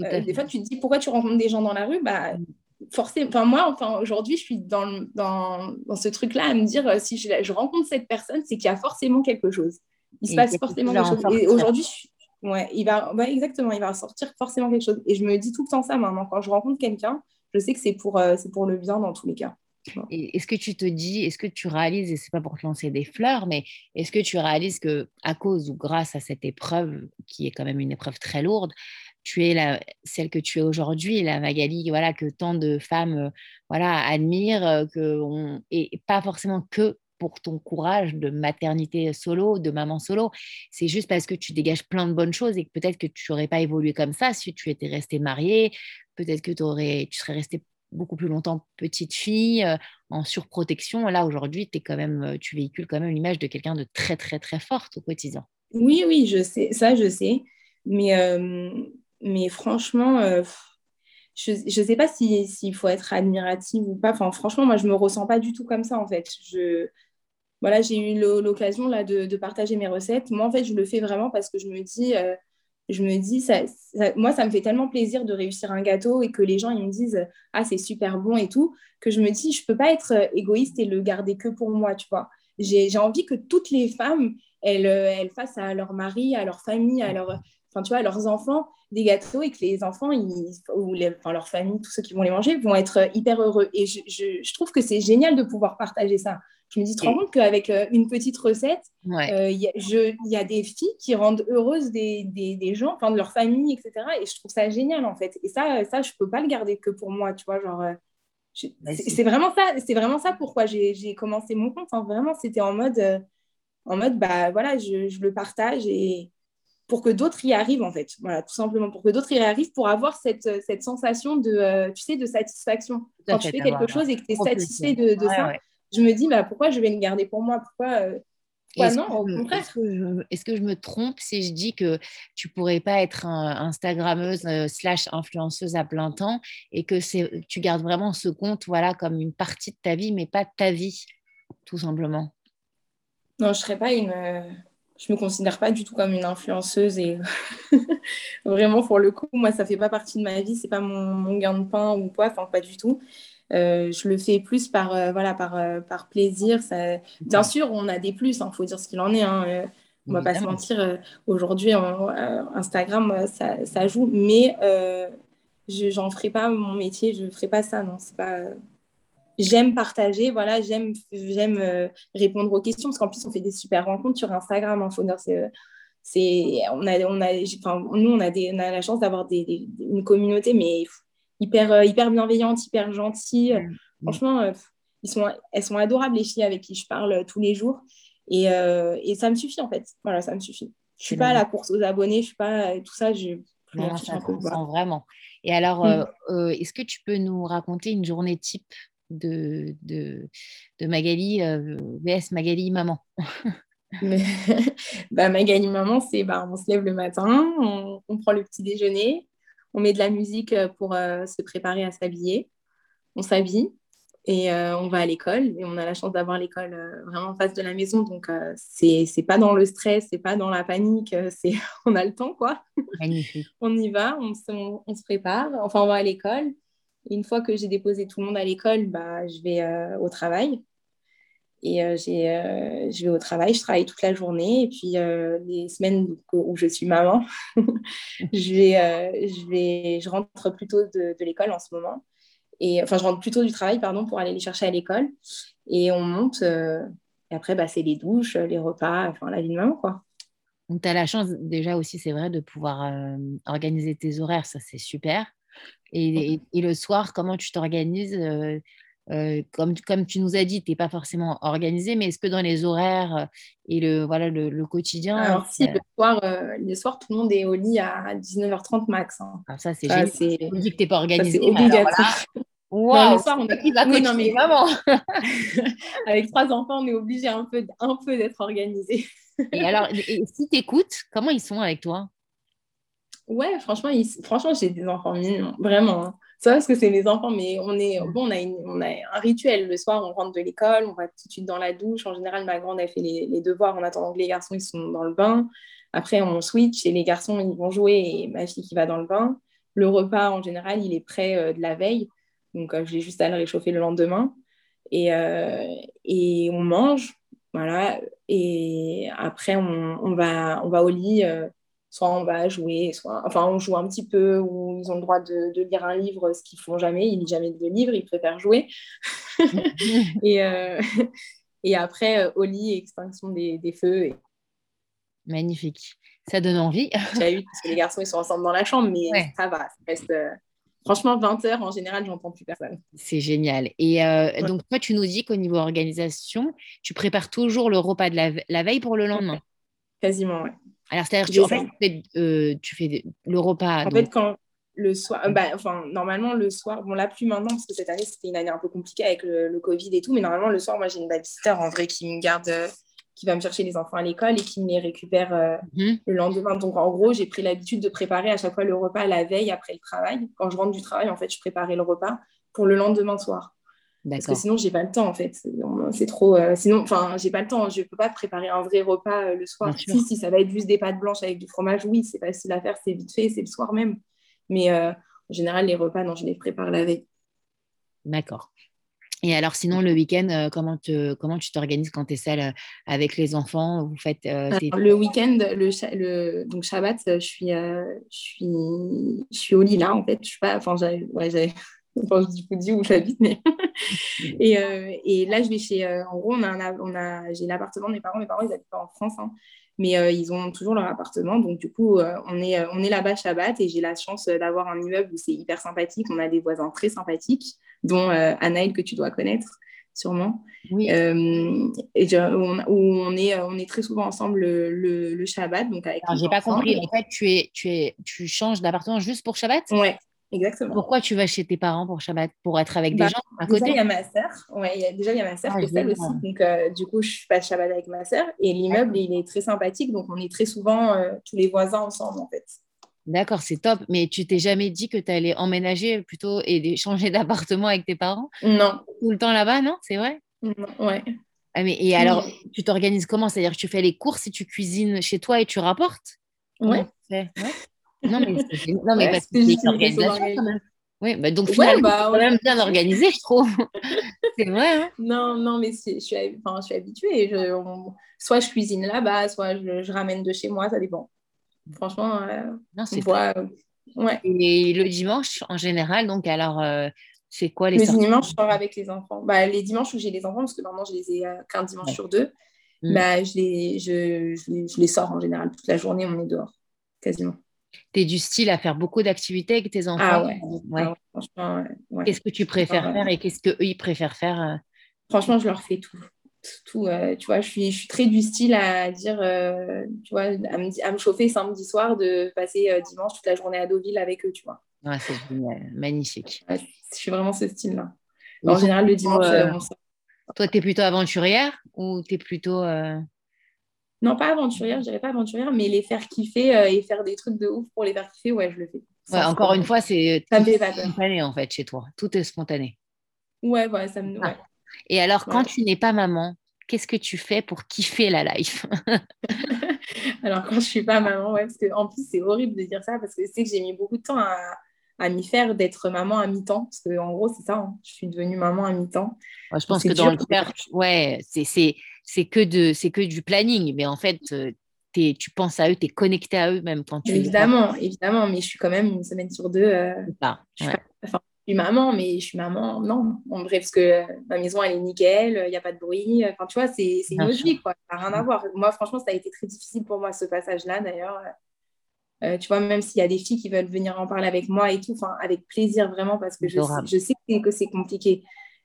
euh, des fois tu te dis pourquoi tu rencontres des gens dans la rue? Bah forcément enfin moi enfin aujourd'hui je suis dans, dans, dans ce truc là à me dire si je, je rencontre cette personne c'est qu'il y a forcément quelque chose il se passe forcément quelque chose et aujourd'hui Ouais, il va, exactement, il va sortir forcément quelque chose. Et je me dis tout le temps ça maintenant. Quand je rencontre quelqu'un, je sais que c'est pour, euh, c'est pour le bien dans tous les cas. Est-ce que tu te dis, est-ce que tu réalises, et c'est pas pour te lancer des fleurs, mais est-ce que tu réalises que à cause ou grâce à cette épreuve, qui est quand même une épreuve très lourde, tu es la, celle que tu es aujourd'hui, la Magali, voilà, que tant de femmes euh, voilà, admirent, euh, que et pas forcément que pour ton courage de maternité solo, de maman solo. C'est juste parce que tu dégages plein de bonnes choses et que peut-être que tu n'aurais pas évolué comme ça si tu étais restée mariée. Peut-être que aurais, tu serais restée beaucoup plus longtemps petite fille, euh, en surprotection. Là, aujourd'hui, es quand même, euh, tu véhicules quand même l'image de quelqu'un de très, très, très forte au quotidien. Oui, oui, je sais, ça, je sais. Mais, euh, mais franchement, je ne sais pas s'il faut être admirative ou pas. Enfin, franchement, moi, je ne me ressens pas du tout comme ça, en fait. Je, voilà, j'ai eu l'occasion là de, partager mes recettes. Moi, en fait, je le fais vraiment parce que je me dis, euh, je me dis, ça, moi, ça me fait tellement plaisir de réussir un gâteau et que les gens ils me disent, ah, c'est super bon et tout, que je me dis, je peux pas être euh, égoïste et le garder que pour moi, tu vois. J'ai envie que toutes les femmes, elles, euh, elles fassent à leur mari, à leur famille, à leur, tu vois, à leurs enfants des gâteaux et que les enfants, ils, ou les, enfin, leur famille, tous ceux qui vont les manger, vont être hyper heureux. Et je, je trouve que c'est génial de pouvoir partager ça. Je me dis, tu te rends compte qu'avec euh, une petite recette, euh, il y, a des filles qui rendent heureuses des, des, gens, enfin de leur famille, etc. Et je trouve ça génial, en fait. Et ça, ça je ne peux pas le garder que pour moi, tu vois, genre... Euh, bah, c'est vraiment ça, c'est vraiment ça pourquoi j'ai commencé mon compte. Hein. Vraiment, c'était en mode, en mode, bah voilà, je, je, le partage et pour que d'autres y arrivent en fait. Voilà, tout simplement pour que d'autres y arrivent, pour avoir cette, cette sensation de, tu sais, de satisfaction. Quand tu fais quelque chose et que tu es satisfait de, de ça, je me dis, bah, pourquoi je vais le garder pour moi? Pourquoi, euh, non? Au contraire. Est-ce que, je me trompe si je dis que tu pourrais pas être Instagrammeuse euh, slash influenceuse à plein temps et que tu gardes vraiment ce compte voilà, comme une partie de ta vie, mais pas ta vie, tout simplement? Non, je serais pas une. Euh, je me considère pas du tout comme une influenceuse et [LAUGHS] vraiment pour le coup, moi, ça fait pas partie de ma vie, c'est pas mon, mon gain de pain ou quoi, enfin pas du tout. Euh, je le fais plus par, euh, voilà, par, euh, par plaisir. Ça... Bien sûr, on a des plus, il hein, faut dire ce qu'il en est. Hein, on ne va pas se mentir, aujourd'hui, Instagram, ça, ça, joue, mais je n'en ferai pas mon métier, je ne ferai pas ça. Non, c'est pas j'aime partager, voilà, j'aime j'aime répondre aux questions parce qu'en plus on fait des super rencontres sur Instagram. Hein, c'est, on a, on a, nous on a, des, on a la chance d'avoir des, une communauté, mais hyper, euh, hyper bienveillantes, hyper gentilles. Mm. Franchement, euh, ils sont, elles sont adorables, les filles avec qui je parle euh, tous les jours. Et, et ça me suffit, en fait. Voilà, ça me suffit. Je suis pas à la course aux abonnés, je suis pas tout ça. Je, vraiment. Et alors, mm. est-ce que tu peux nous raconter une journée type de, de, de Magali VS Magali maman? [LAUGHS] Bah, Magali maman, c'est bah, on se lève le matin, on, on, prend le petit déjeuner, on met de la musique pour se préparer à s'habiller, on s'habille, et euh, on va à l'école et on a la chance d'avoir l'école euh, vraiment en face de la maison. Donc, euh, c'est pas dans le stress, c'est pas dans la panique, c'est [LAUGHS] on a le temps, quoi. [LAUGHS] on y va, on, on, se prépare, enfin, on va à l'école. Une fois que j'ai déposé tout le monde à l'école, bah, je vais au travail. Et j'ai, je vais au travail, je travaille toute la journée. Et puis, les semaines où je suis maman, [LAUGHS] je, vais, je, vais, je rentre plutôt de, de l'école en ce moment. Et enfin, je rentre plutôt du travail, pardon, pour aller les chercher à l'école. Et on monte. Euh, et après, bah, c'est les douches, les repas, enfin, la vie de maman, quoi. Donc, tu as la chance déjà aussi, c'est vrai, de pouvoir euh, organiser tes horaires. Ça, c'est super. Et, et, le soir, comment tu t'organises euh, comme, comme tu nous as dit, tu n'es pas forcément organisé, mais est-ce que dans les horaires et le, voilà, le, quotidien Alors, si, le soir, le soir, tout le monde est au lit à 19h30 max. Hein. Ah, ça, c'est génial. Tu dis que tu n'es pas organisé. C'est obligatoire. Wow, le soir, on va oui, non, mais... maman. [LAUGHS] Avec trois enfants, on est obligé un peu, un peu d'être organisé. et alors, si tu écoutes, comment ils sont avec toi? Ouais, franchement, franchement j'ai des enfants mignons, vraiment. Ça, parce que c'est mes enfants, mais on, est... bon, on, a on a un rituel. Le soir, on rentre de l'école, on va tout de suite dans la douche. En général, ma grande, elle fait les, les devoirs en attendant que les garçons ils sont dans le bain. Après, on switch et les garçons, ils vont jouer et ma fille qui va dans le bain. Le repas, en général, il est prêt euh, de la veille. Donc, euh, je l'ai juste à le réchauffer le lendemain. Et, euh, et on mange, voilà. Et après, on, on va, on va au lit. Euh, soit on va jouer, soit... Enfin, on joue un petit peu, ou ils ont le droit de, de lire un livre, ce qu'ils font jamais. Ils lisent jamais de livres, ils préfèrent jouer. [LAUGHS] et, et après, au lit, extinction des, des feux. Et... Magnifique. Ça donne envie. [LAUGHS] J'ai eu, parce que les garçons, ils sont ensemble dans la chambre, mais ça va, ça reste Franchement, 20 heures, en général, j'entends plus personne. C'est génial. Et euh, donc, toi, tu nous dis qu'au niveau organisation, tu prépares toujours le repas de la, veille pour le lendemain. Quasiment, oui. Alors, c'est-à-dire que tu, fais, euh, tu fais le repas. En fait, quand le soir, bah, enfin, normalement, le soir, bon, là, plus maintenant, parce que cette année, c'était une année un peu compliquée avec le, le, Covid et tout, mais normalement, le soir, moi, j'ai une babysitter en vrai qui me garde euh, qui va me chercher les enfants à l'école et qui me les récupère euh, mhm. le lendemain. Donc, en gros, j'ai pris l'habitude de préparer à chaque fois le repas la veille après le travail. Quand je rentre du travail, en fait, je préparais le repas pour le lendemain soir. Parce que sinon, j'ai pas le temps, en fait. C'est trop. Euh, sinon, enfin, j'ai pas le temps. Je peux pas préparer un vrai repas euh, le soir. Si, si, ça va être juste des pâtes blanches avec du fromage, oui, c'est facile à faire, c'est vite fait, c'est le soir même. Mais en général, les repas, non, je les prépare la veille. D'accord. Et alors, sinon, le week-end, euh, comment, comment tu t'organises quand tu es seule euh, avec les enfants? Vous faites euh, Le week-end, le, le, donc Shabbat, je suis, je, suis, je suis au lit là, en fait. Je suis pas, enfin, ouais, [LAUGHS] enfin, je dis où j'habite, mais. [LAUGHS] et, et, là, je vais chez. en gros, on a, on a, j'ai l'appartement de mes parents. Mes parents, ils n'habitent pas en France. Hein mais euh, ils ont toujours leur appartement. Donc, du coup, euh, on est, euh, on est là-bas Shabbat et j'ai la chance d'avoir un immeuble où c'est hyper sympathique. On a des voisins très sympathiques, dont Anaïl, que tu dois connaître sûrement. Oui. et où, on, est, on est très souvent ensemble le, le, Shabbat. Donc avec j'ai pas compris. En fait, tu, es, tu, es, tu changes d'appartement juste pour Shabbat? Ouais, Exactement. Pourquoi tu vas chez tes parents pour Shabbat? Pour être avec des bah, gens à côté? Déjà, il y a ma sœur. Ouais, déjà, il y a ma sœur ah, qui est seule aussi. Donc, euh, du coup, je passe Shabbat avec ma sœur. Et l'immeuble, il est très sympathique. Donc, on est très souvent euh, tous les voisins ensemble, en fait. D'accord, c'est top. Mais tu t'es jamais dit que tu allais emménager plutôt et changer [LAUGHS] d'appartement avec tes parents? Non. Tout le temps là-bas, non? C'est vrai? Non, Ouais. Ah, mais, et alors, tu t'organises comment? C'est-à-dire que tu fais les courses et tu cuisines chez toi et tu rapportes? Ouais. Non, mais, non, mais parce que c'est l'organisation quand même. Oui, bah donc finalement, ouais, bah, quand même bien organisé, je trouve. [LAUGHS] c'est vrai. Hein non, non, mais je suis, enfin, je suis habituée. Je, soit je cuisine là-bas, soit je, je, ramène de chez moi, ça dépend. Franchement, euh, non, c'est euh, ouais. Et le dimanche, en général, donc alors, euh, c'est quoi les Le dimanche, je sors avec les enfants. Bah, les dimanches où j'ai les enfants, parce que normalement, je les ai qu'un dimanche sur deux, mm. bah, je, les, je, je les sors en général. Toute la journée, on est dehors, quasiment tu es du style à faire beaucoup d'activités avec tes enfants. Ah ouais. Ah franchement, Qu'est-ce que tu préfères faire et qu'est-ce qu'eux, ils préfèrent faire euh? Franchement, je leur fais tout. tout euh, tu vois, je suis, je suis très du style à dire, euh, tu vois, à me, à me, chauffer samedi soir de passer dimanche toute la journée à Deauville avec eux, tu vois. c'est génial, magnifique. je suis vraiment ce style-là. En général, le dimanche, on sort. Toi, tu es plutôt aventurière ou tu es plutôt. Non, pas aventurière, je dirais pas aventurière, mais les faire kiffer et faire des trucs de ouf pour les faire kiffer, ouais, je le fais. encore une fois, c'est spontané en fait chez toi. Tout est spontané. Ouais, ouais, ça me. Ah. Et alors, quand tu n'es pas maman, qu'est-ce que tu fais pour kiffer la life? [LAUGHS] Alors, quand je suis pas maman, ouais, parce qu'en plus, c'est horrible de dire ça, parce que c'est que j'ai mis beaucoup de temps à, à m'y faire d'être maman à mi-temps, parce qu'en gros, c'est ça, hein. je suis devenue maman à mi-temps. je pense que dans le cœur, ouais, c'est que, de, que du planning, mais en fait, euh, tu penses à eux, tu es connecté à eux même quand tu Évidemment, évidemment, mais je suis quand même une semaine sur deux. Euh, suis maman, mais je suis maman, non. En bref, parce que ma maison, elle est nickel, il n'y a pas de bruit. Enfin, tu vois, c'est une autre vie, quoi. Ça n'a rien à voir. Moi, franchement, ça a été très difficile pour moi, ce passage-là, d'ailleurs. Euh, tu vois, même s'il y a des filles qui veulent venir en parler avec moi et tout, enfin, avec plaisir, vraiment, parce que je sais, je sais, que c'est compliqué.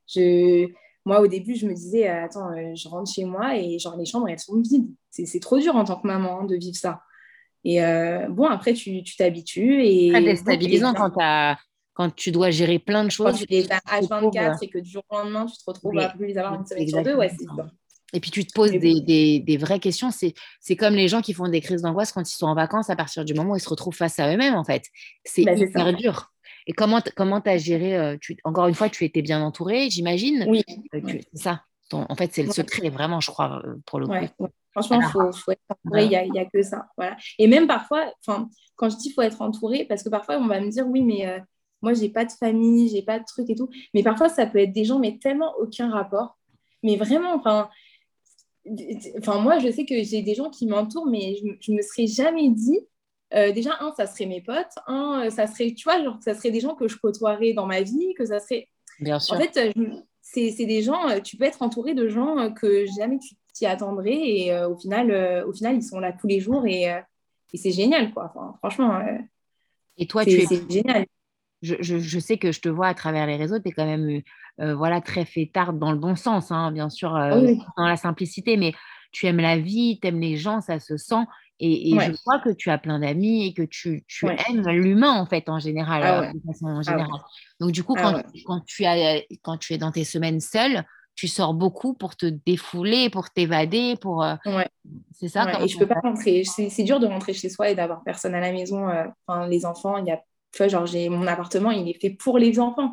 Je... Moi, au début, je me disais, euh, attends, euh, je rentre chez moi et genre, les chambres, elles sont vides. C'est trop dur en tant que maman hein, de vivre ça. Et bon, après, tu t'habitues. et Très déstabilisant quand tu as quand tu dois gérer plein de choses. Quand tu es à H24 et que du jour au lendemain, tu te retrouves à plus les avoir une semaine sur deux, ouais, c'est Et puis tu te poses des, des, des, vraies questions. C'est comme les gens qui font des crises d'angoisse quand ils sont en vacances à partir du moment où ils se retrouvent face à eux-mêmes, en fait. C'est bah, hyper dur. Et comment tu as géré euh, tu, Encore une fois, tu étais bien entourée, j'imagine Oui. Euh, c'est ça. en fait, c'est le secret, vraiment, je crois, euh, pour le coup. Franchement, il faut, faut, être entouré, il n'y a, a, que ça. Voilà. Et même parfois, quand je dis qu'il faut être entouré, parce que parfois, on va me dire, oui, mais moi, j'ai pas de famille, j'ai pas de trucs et tout. Mais parfois, ça peut être des gens, mais tellement aucun rapport. Mais vraiment, enfin, enfin moi, je sais que j'ai des gens qui m'entourent, mais je, ne me serais jamais dit. Euh, déjà, un, ça serait mes potes. Un, euh, ça serait, tu vois, genre, ça serait des gens que je côtoierais dans ma vie, que ça serait. Bien sûr. En fait, euh, c'est des gens, tu peux être entouré de gens que jamais tu t'y attendrais et au, final, au final, ils sont là tous les jours et, et c'est génial, quoi. Enfin, franchement. et toi, tu es. C'est génial je, sais que je te vois à travers les réseaux, tu es quand même voilà, très fêtarde dans le bon sens, hein, bien sûr, ah dans la simplicité, mais tu aimes la vie, tu aimes les gens, ça se sent. Et, je crois que tu as plein d'amis et que tu, aimes l'humain, en fait, en général. Ah de façon ah. Donc, du coup, quand, quand, tu as, quand tu es dans tes semaines seule, tu sors beaucoup pour te défouler, pour t'évader, pour... C'est ça Et je peux pas rentrer. C'est dur de rentrer chez soi et d'avoir personne à la maison. Enfin, les enfants, il y a tu vois, genre, j'ai mon appartement, il est fait pour les enfants.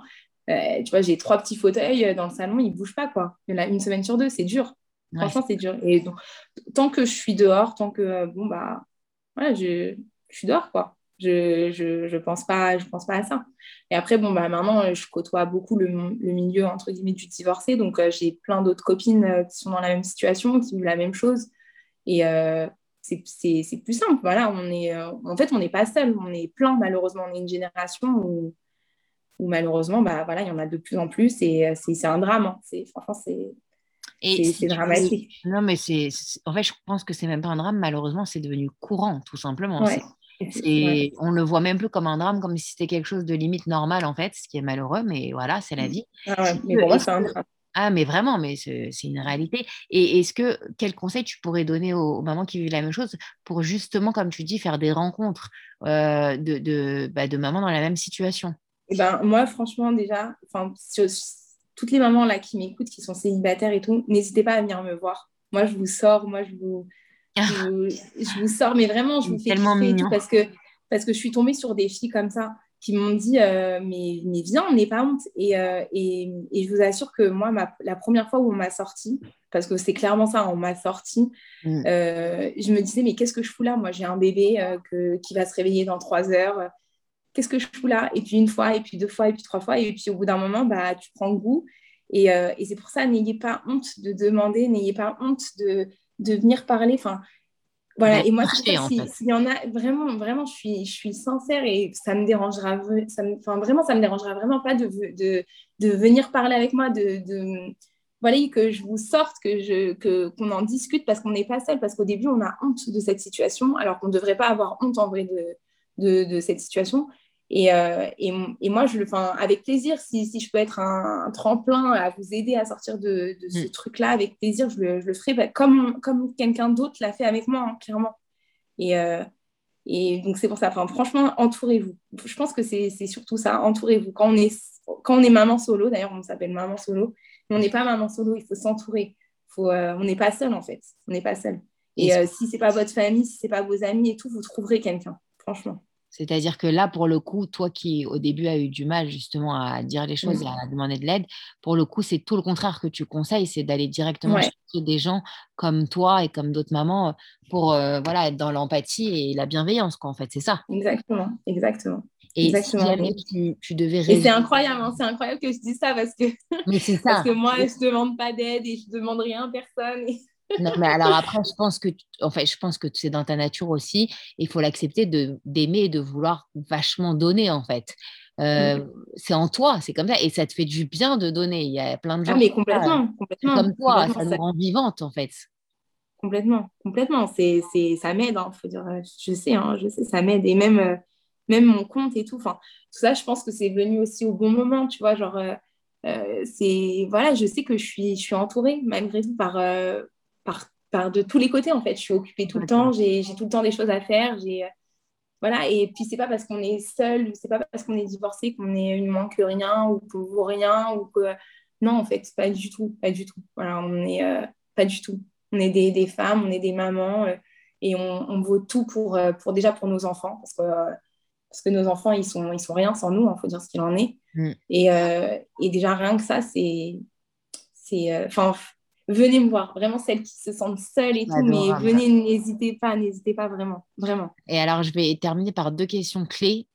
Euh, tu vois, j'ai trois petits fauteuils euh, dans le salon, ils ne bougent pas, quoi. Il y en a une semaine sur deux, c'est dur. Franchement, c'est dur. Et donc, tant que je suis dehors, tant que, euh, bon, bah, voilà, je, je suis dehors, quoi. Je, je, je, pense pas, pense pas à ça. Et après, bon, bah, maintenant, je côtoie beaucoup le, milieu, entre guillemets, du divorcé. Donc, j'ai plein d'autres copines qui sont dans la même situation, qui vivent la même chose. Et, c'est plus simple. Voilà, on est, euh, en fait, on n'est pas seul, on est plein, malheureusement. On est une génération où, où malheureusement, bah, voilà, il y en a de plus en plus et euh, c'est un drame. Hein. Franchement, c'est dramatique. Non, mais c'est en fait, je pense que c'est même pas un drame, malheureusement, c'est devenu courant, tout simplement. Et On le voit même plus comme un drame, comme si c'était quelque chose de limite normal, en fait, ce qui est malheureux, mais voilà, c'est la mmh. vie. Ah mais pour moi, c'est un drame. Ah, mais vraiment, mais c'est une réalité. Et est-ce que, quel conseil tu pourrais donner aux, mamans qui vivent la même chose pour justement, comme tu dis, faire des rencontres euh, de, de, bah, de, mamans dans la même situation? Et eh ben, Moi, franchement, déjà, toutes les mamans là qui m'écoutent, qui sont célibataires et tout, n'hésitez pas à venir me voir. Moi, je vous sors, moi, je vous, je, vous, sors, mais vraiment, je vous fais tellement tout parce que, parce que je suis tombée sur des filles comme ça qui m'ont dit euh, mais, mais viens, on n'est pas honte. Et, euh, et, et, je vous assure que moi, la première fois où on m'a sorti, parce que c'est clairement ça, on m'a sorti, mm. euh, je me disais mais qu'est-ce que je fous là? Moi, j'ai un bébé que, qui va se réveiller dans trois heures. Qu'est-ce que je fous là? Et puis une fois, et puis deux fois, et puis trois fois. Et puis au bout d'un moment, bah, tu prends goût. Et, et c'est pour ça, n'ayez pas honte de demander, n'ayez pas honte de, de venir parler. Enfin, voilà, et moi, s'il y en a vraiment, vraiment, je suis, je suis sincère et ça me dérangera, ça me, enfin, vraiment, ça me dérangera vraiment pas de, de, de venir parler avec moi, de, de, voilà, que je vous sorte, que je, que, qu'on en discute parce qu'on n'est pas seul, parce qu'au début, on a honte de cette situation, alors qu'on ne devrait pas avoir honte en vrai de, de, de cette situation. Et, euh, et, et, moi, je le, avec plaisir, si, si je peux être un, tremplin à vous aider à sortir de, de ce mm. truc-là, avec plaisir, je le, je le ferai bah, comme, comme quelqu'un d'autre l'a fait avec moi, hein, clairement. Et, euh, Et donc, c'est pour ça, franchement, entourez-vous. Je pense que c'est surtout ça, entourez-vous. Quand on est, quand on est maman solo, d'ailleurs, on s'appelle maman solo, mais on n'est pas maman solo, il faut s'entourer. Euh, on n'est pas seul, en fait. On n'est pas seul. Et euh, si ce n'est pas votre famille, si ce n'est pas vos amis et tout, vous trouverez quelqu'un, franchement. C'est-à-dire que là, pour le coup, toi qui au début a eu du mal justement à dire les choses et à demander de l'aide, pour le coup, c'est tout le contraire que tu conseilles, c'est d'aller directement chercher des gens comme toi et comme d'autres mamans pour euh, voilà, être dans l'empathie et la bienveillance, quoi, en fait, c'est ça. Exactement, exactement. Et Exactement. si tu, devais Et c'est incroyable, hein, c'est incroyable que je dise ça parce que, Mais [LAUGHS] ça. parce que moi, je ne demande pas d'aide et je ne demande rien à personne. Non, mais alors après, je pense que, en fait, je pense que c'est dans ta nature aussi. Il faut l'accepter de d'aimer et de vouloir vachement donner, en fait. Euh, mm. C'est en toi, c'est comme ça, et ça te fait du bien de donner. Il y a plein de ah, gens. Ah, mais complètement, complètement. Comme toi, ça nous rend vivante, en fait. Complètement, complètement. C'est, c'est, ça m'aide, hein, faut dire. Je sais, hein, je sais, ça m'aide. Et même, euh, même mon compte et tout. Enfin, tout ça, je pense que c'est venu aussi au bon moment, tu vois. Genre, euh, c'est voilà, je sais que je suis, je suis entourée malgré tout par par, de tous les côtés, en fait. Je suis occupée tout le temps, j'ai tout le temps des choses à faire. J'ai, euh, voilà, et puis c'est pas parce qu'on est seul, c'est pas parce qu'on est divorcé qu'on est une moins que rien ou qu'on vaut rien ou que non en fait pas du tout, pas du tout. Voilà, on est euh, pas du tout. On est des, des, femmes, on est des mamans euh, et on, on, vaut tout pour, pour déjà pour nos enfants parce que parce que nos enfants ils sont ils sont rien sans nous, il hein, faut dire ce qu'il en est. Mm. Et, et, déjà rien que ça c'est c'est enfin venez me voir. Vraiment, celles qui se sentent seules et tout, mais venez, n'hésitez pas, n'hésitez pas vraiment, vraiment. Et alors, je vais terminer par deux questions clés.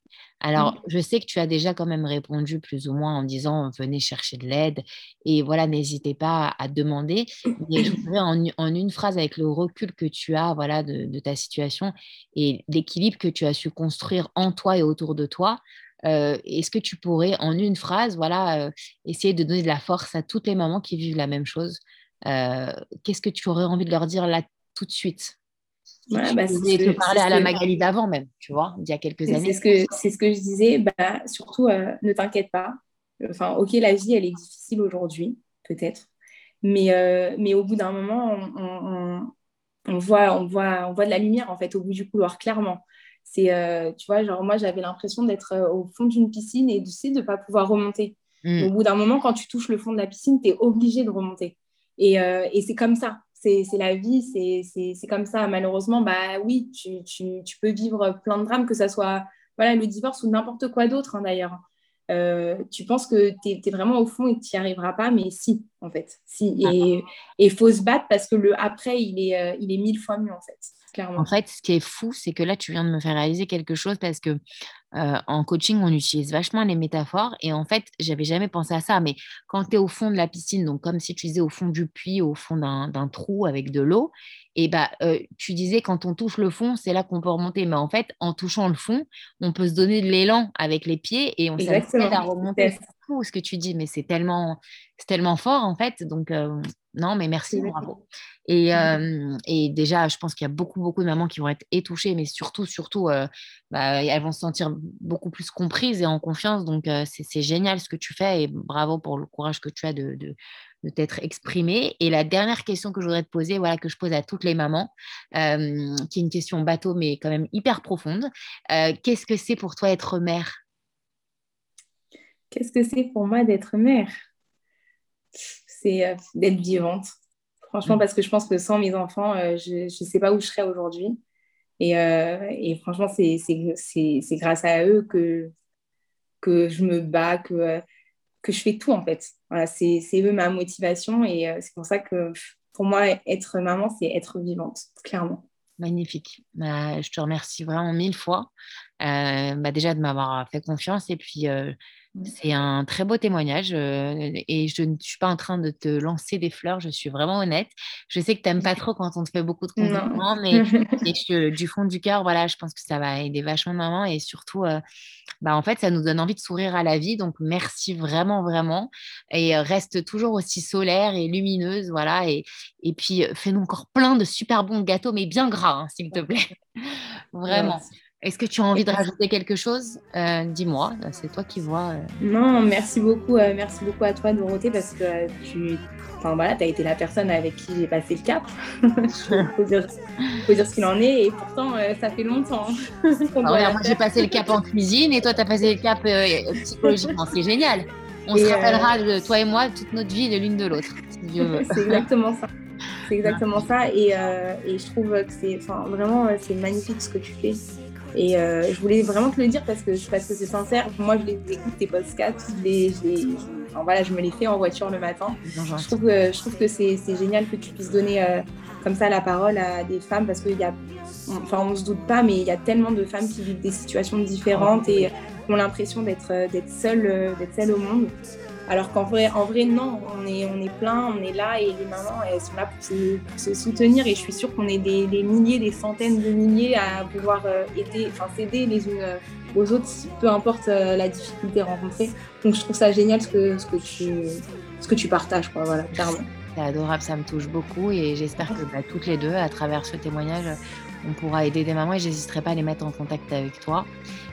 Alors, je sais que tu as déjà quand même répondu plus ou moins en disant venez chercher de l'aide et voilà, n'hésitez pas à demander. Mais je voudrais en, une phrase, avec le recul que tu as voilà, de, ta situation et l'équilibre que tu as su construire en toi et autour de toi, euh, est-ce que tu pourrais en une phrase voilà, euh, essayer de donner de la force à toutes les mamans qui vivent la même chose? Qu'est-ce que tu aurais envie de leur dire là tout de suite? Ouais, bah, te parler à la Magali d'avant même, tu vois, il y a quelques années. C'est ce que, c'est ce que je disais. Bah, surtout, euh, ne t'inquiète pas. Enfin, ok, la vie, elle est difficile aujourd'hui, peut-être. Mais, euh, mais au bout d'un moment, on, on, voit, on, voit, on voit de la lumière, en fait, au bout du couloir, clairement. C'est, tu vois, genre, moi, j'avais l'impression d'être au fond d'une piscine et de ne pas pouvoir remonter. Hmm. Au bout d'un moment, quand tu touches le fond de la piscine, tu es obligé de remonter. Euh, et, c'est comme ça. C'est la vie, c'est comme ça. Malheureusement, bah oui, tu, peux vivre plein de drames, que ce soit voilà, le divorce ou n'importe quoi d'autre hein, d'ailleurs. Euh, tu penses que tu es, vraiment au fond et que tu n'y arriveras pas, mais si, en fait. Si. Et il faut se battre parce que le après, il est, euh, il est mille fois mieux, en fait. En fait, ce qui est fou, c'est que là, tu viens de me faire réaliser quelque chose parce que en coaching, on utilise vachement les métaphores. Et en fait, j'avais jamais pensé à ça. Mais quand tu es au fond de la piscine, donc comme si tu disais au fond du puits, au fond d'un trou avec de l'eau, et bah, tu disais quand on touche le fond, c'est là qu'on peut remonter. Mais en fait, en touchant le fond, on peut se donner de l'élan avec les pieds et on s'aide à remonter. C'est fou ce que tu dis, mais c'est tellement, tellement fort en fait. Donc, non, mais merci, bravo. Et, mmh. et, déjà, je pense qu'il y a beaucoup, beaucoup de mamans qui vont être étouchées, mais surtout, surtout, bah, elles vont se sentir beaucoup plus comprises et en confiance. Donc, c'est génial ce que tu fais et bravo pour le courage que tu as de, de, de t'être exprimée. Et la dernière question que je voudrais te poser, voilà, que je pose à toutes les mamans, qui est une question bateau, mais quand même hyper profonde. Qu'est-ce que c'est pour toi être mère? Qu'est-ce que c'est pour moi d'être mère? C'est d'être vivante Franchement, mm. parce que je pense que sans mes enfants, euh, je ne sais pas où je serais aujourd'hui. Et, euh, et, franchement, c'est grâce à eux que, que je me bats, que, que je fais tout en fait. Voilà, c'est eux ma motivation et euh, c'est pour ça que pour moi, être maman, c'est être vivante, clairement. Magnifique. Bah, je te remercie vraiment mille fois. bah, déjà de m'avoir fait confiance et puis. C'est un très beau témoignage et je ne suis pas en train de te lancer des fleurs, je suis vraiment honnête. Je sais que tu n'aimes pas trop quand on te fait beaucoup de compliments, [LAUGHS] mais du fond du cœur, voilà, je pense que ça va aider vachement maman et surtout, bah, en fait, ça nous donne envie de sourire à la vie. Donc, merci vraiment, vraiment. Et reste toujours aussi solaire et lumineuse, voilà. Et, et puis, fais-nous encore plein de super bons gâteaux, mais bien gras, hein, s'il te plaît. [LAUGHS] vraiment. Est-ce que tu as envie de rajouter quelque chose? Euh, Dis-moi, c'est toi qui vois. Euh. Non, merci beaucoup, euh, merci beaucoup à toi Dorothée parce que tu, enfin voilà, as été la personne avec qui j'ai passé le cap. [LAUGHS] Il faut, dire, ce qu'il en est et pourtant ça fait longtemps. [LAUGHS] Ah moi j'ai passé le cap en cuisine et toi tu as passé le cap psychologiquement, c'est génial. On se rappellera, toi et moi, toute notre vie de l'une de l'autre. [LAUGHS] c'est exactement ça. C'est exactement ça et, et je trouve que c'est vraiment c'est magnifique ce que tu fais. Et euh, je voulais vraiment te le dire parce que, parce que c'est sincère. Moi, je les écoute, tes podcasts. Je, les, je, voilà, je me les fais en voiture le matin. Je trouve, je trouve que c'est génial que tu puisses donner euh, comme ça la parole à des femmes parce qu'il y a, enfin, on se doute pas, mais il y a tellement de femmes qui vivent des situations différentes et ont l'impression d'être seules, d'être seules au monde. Alors qu'en vrai, en vrai, non, on est, on est plein, on est là et les mamans, elles sont là pour se, soutenir. Et je suis sûre qu'on est des, milliers, des centaines de milliers à pouvoir euh, aider, enfin s'aider les unes euh, aux autres, peu importe euh, la difficulté rencontrée. Donc je trouve ça génial ce que, ce que, tu, ce que tu partages, quoi, voilà, clairement. C'est adorable, ça me touche beaucoup et j'espère que bah, toutes les deux, à travers ce témoignage, on pourra aider des mamans et j'hésiterai pas à les mettre en contact avec toi.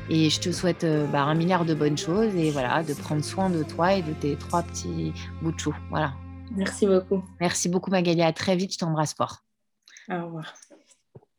Et je te souhaite euh, bah, un milliard de bonnes choses et voilà, de prendre soin de toi et de tes trois petits bouts de chou. Voilà. Merci beaucoup. Merci beaucoup Magali. À très vite. Je t'embrasse fort. Au revoir.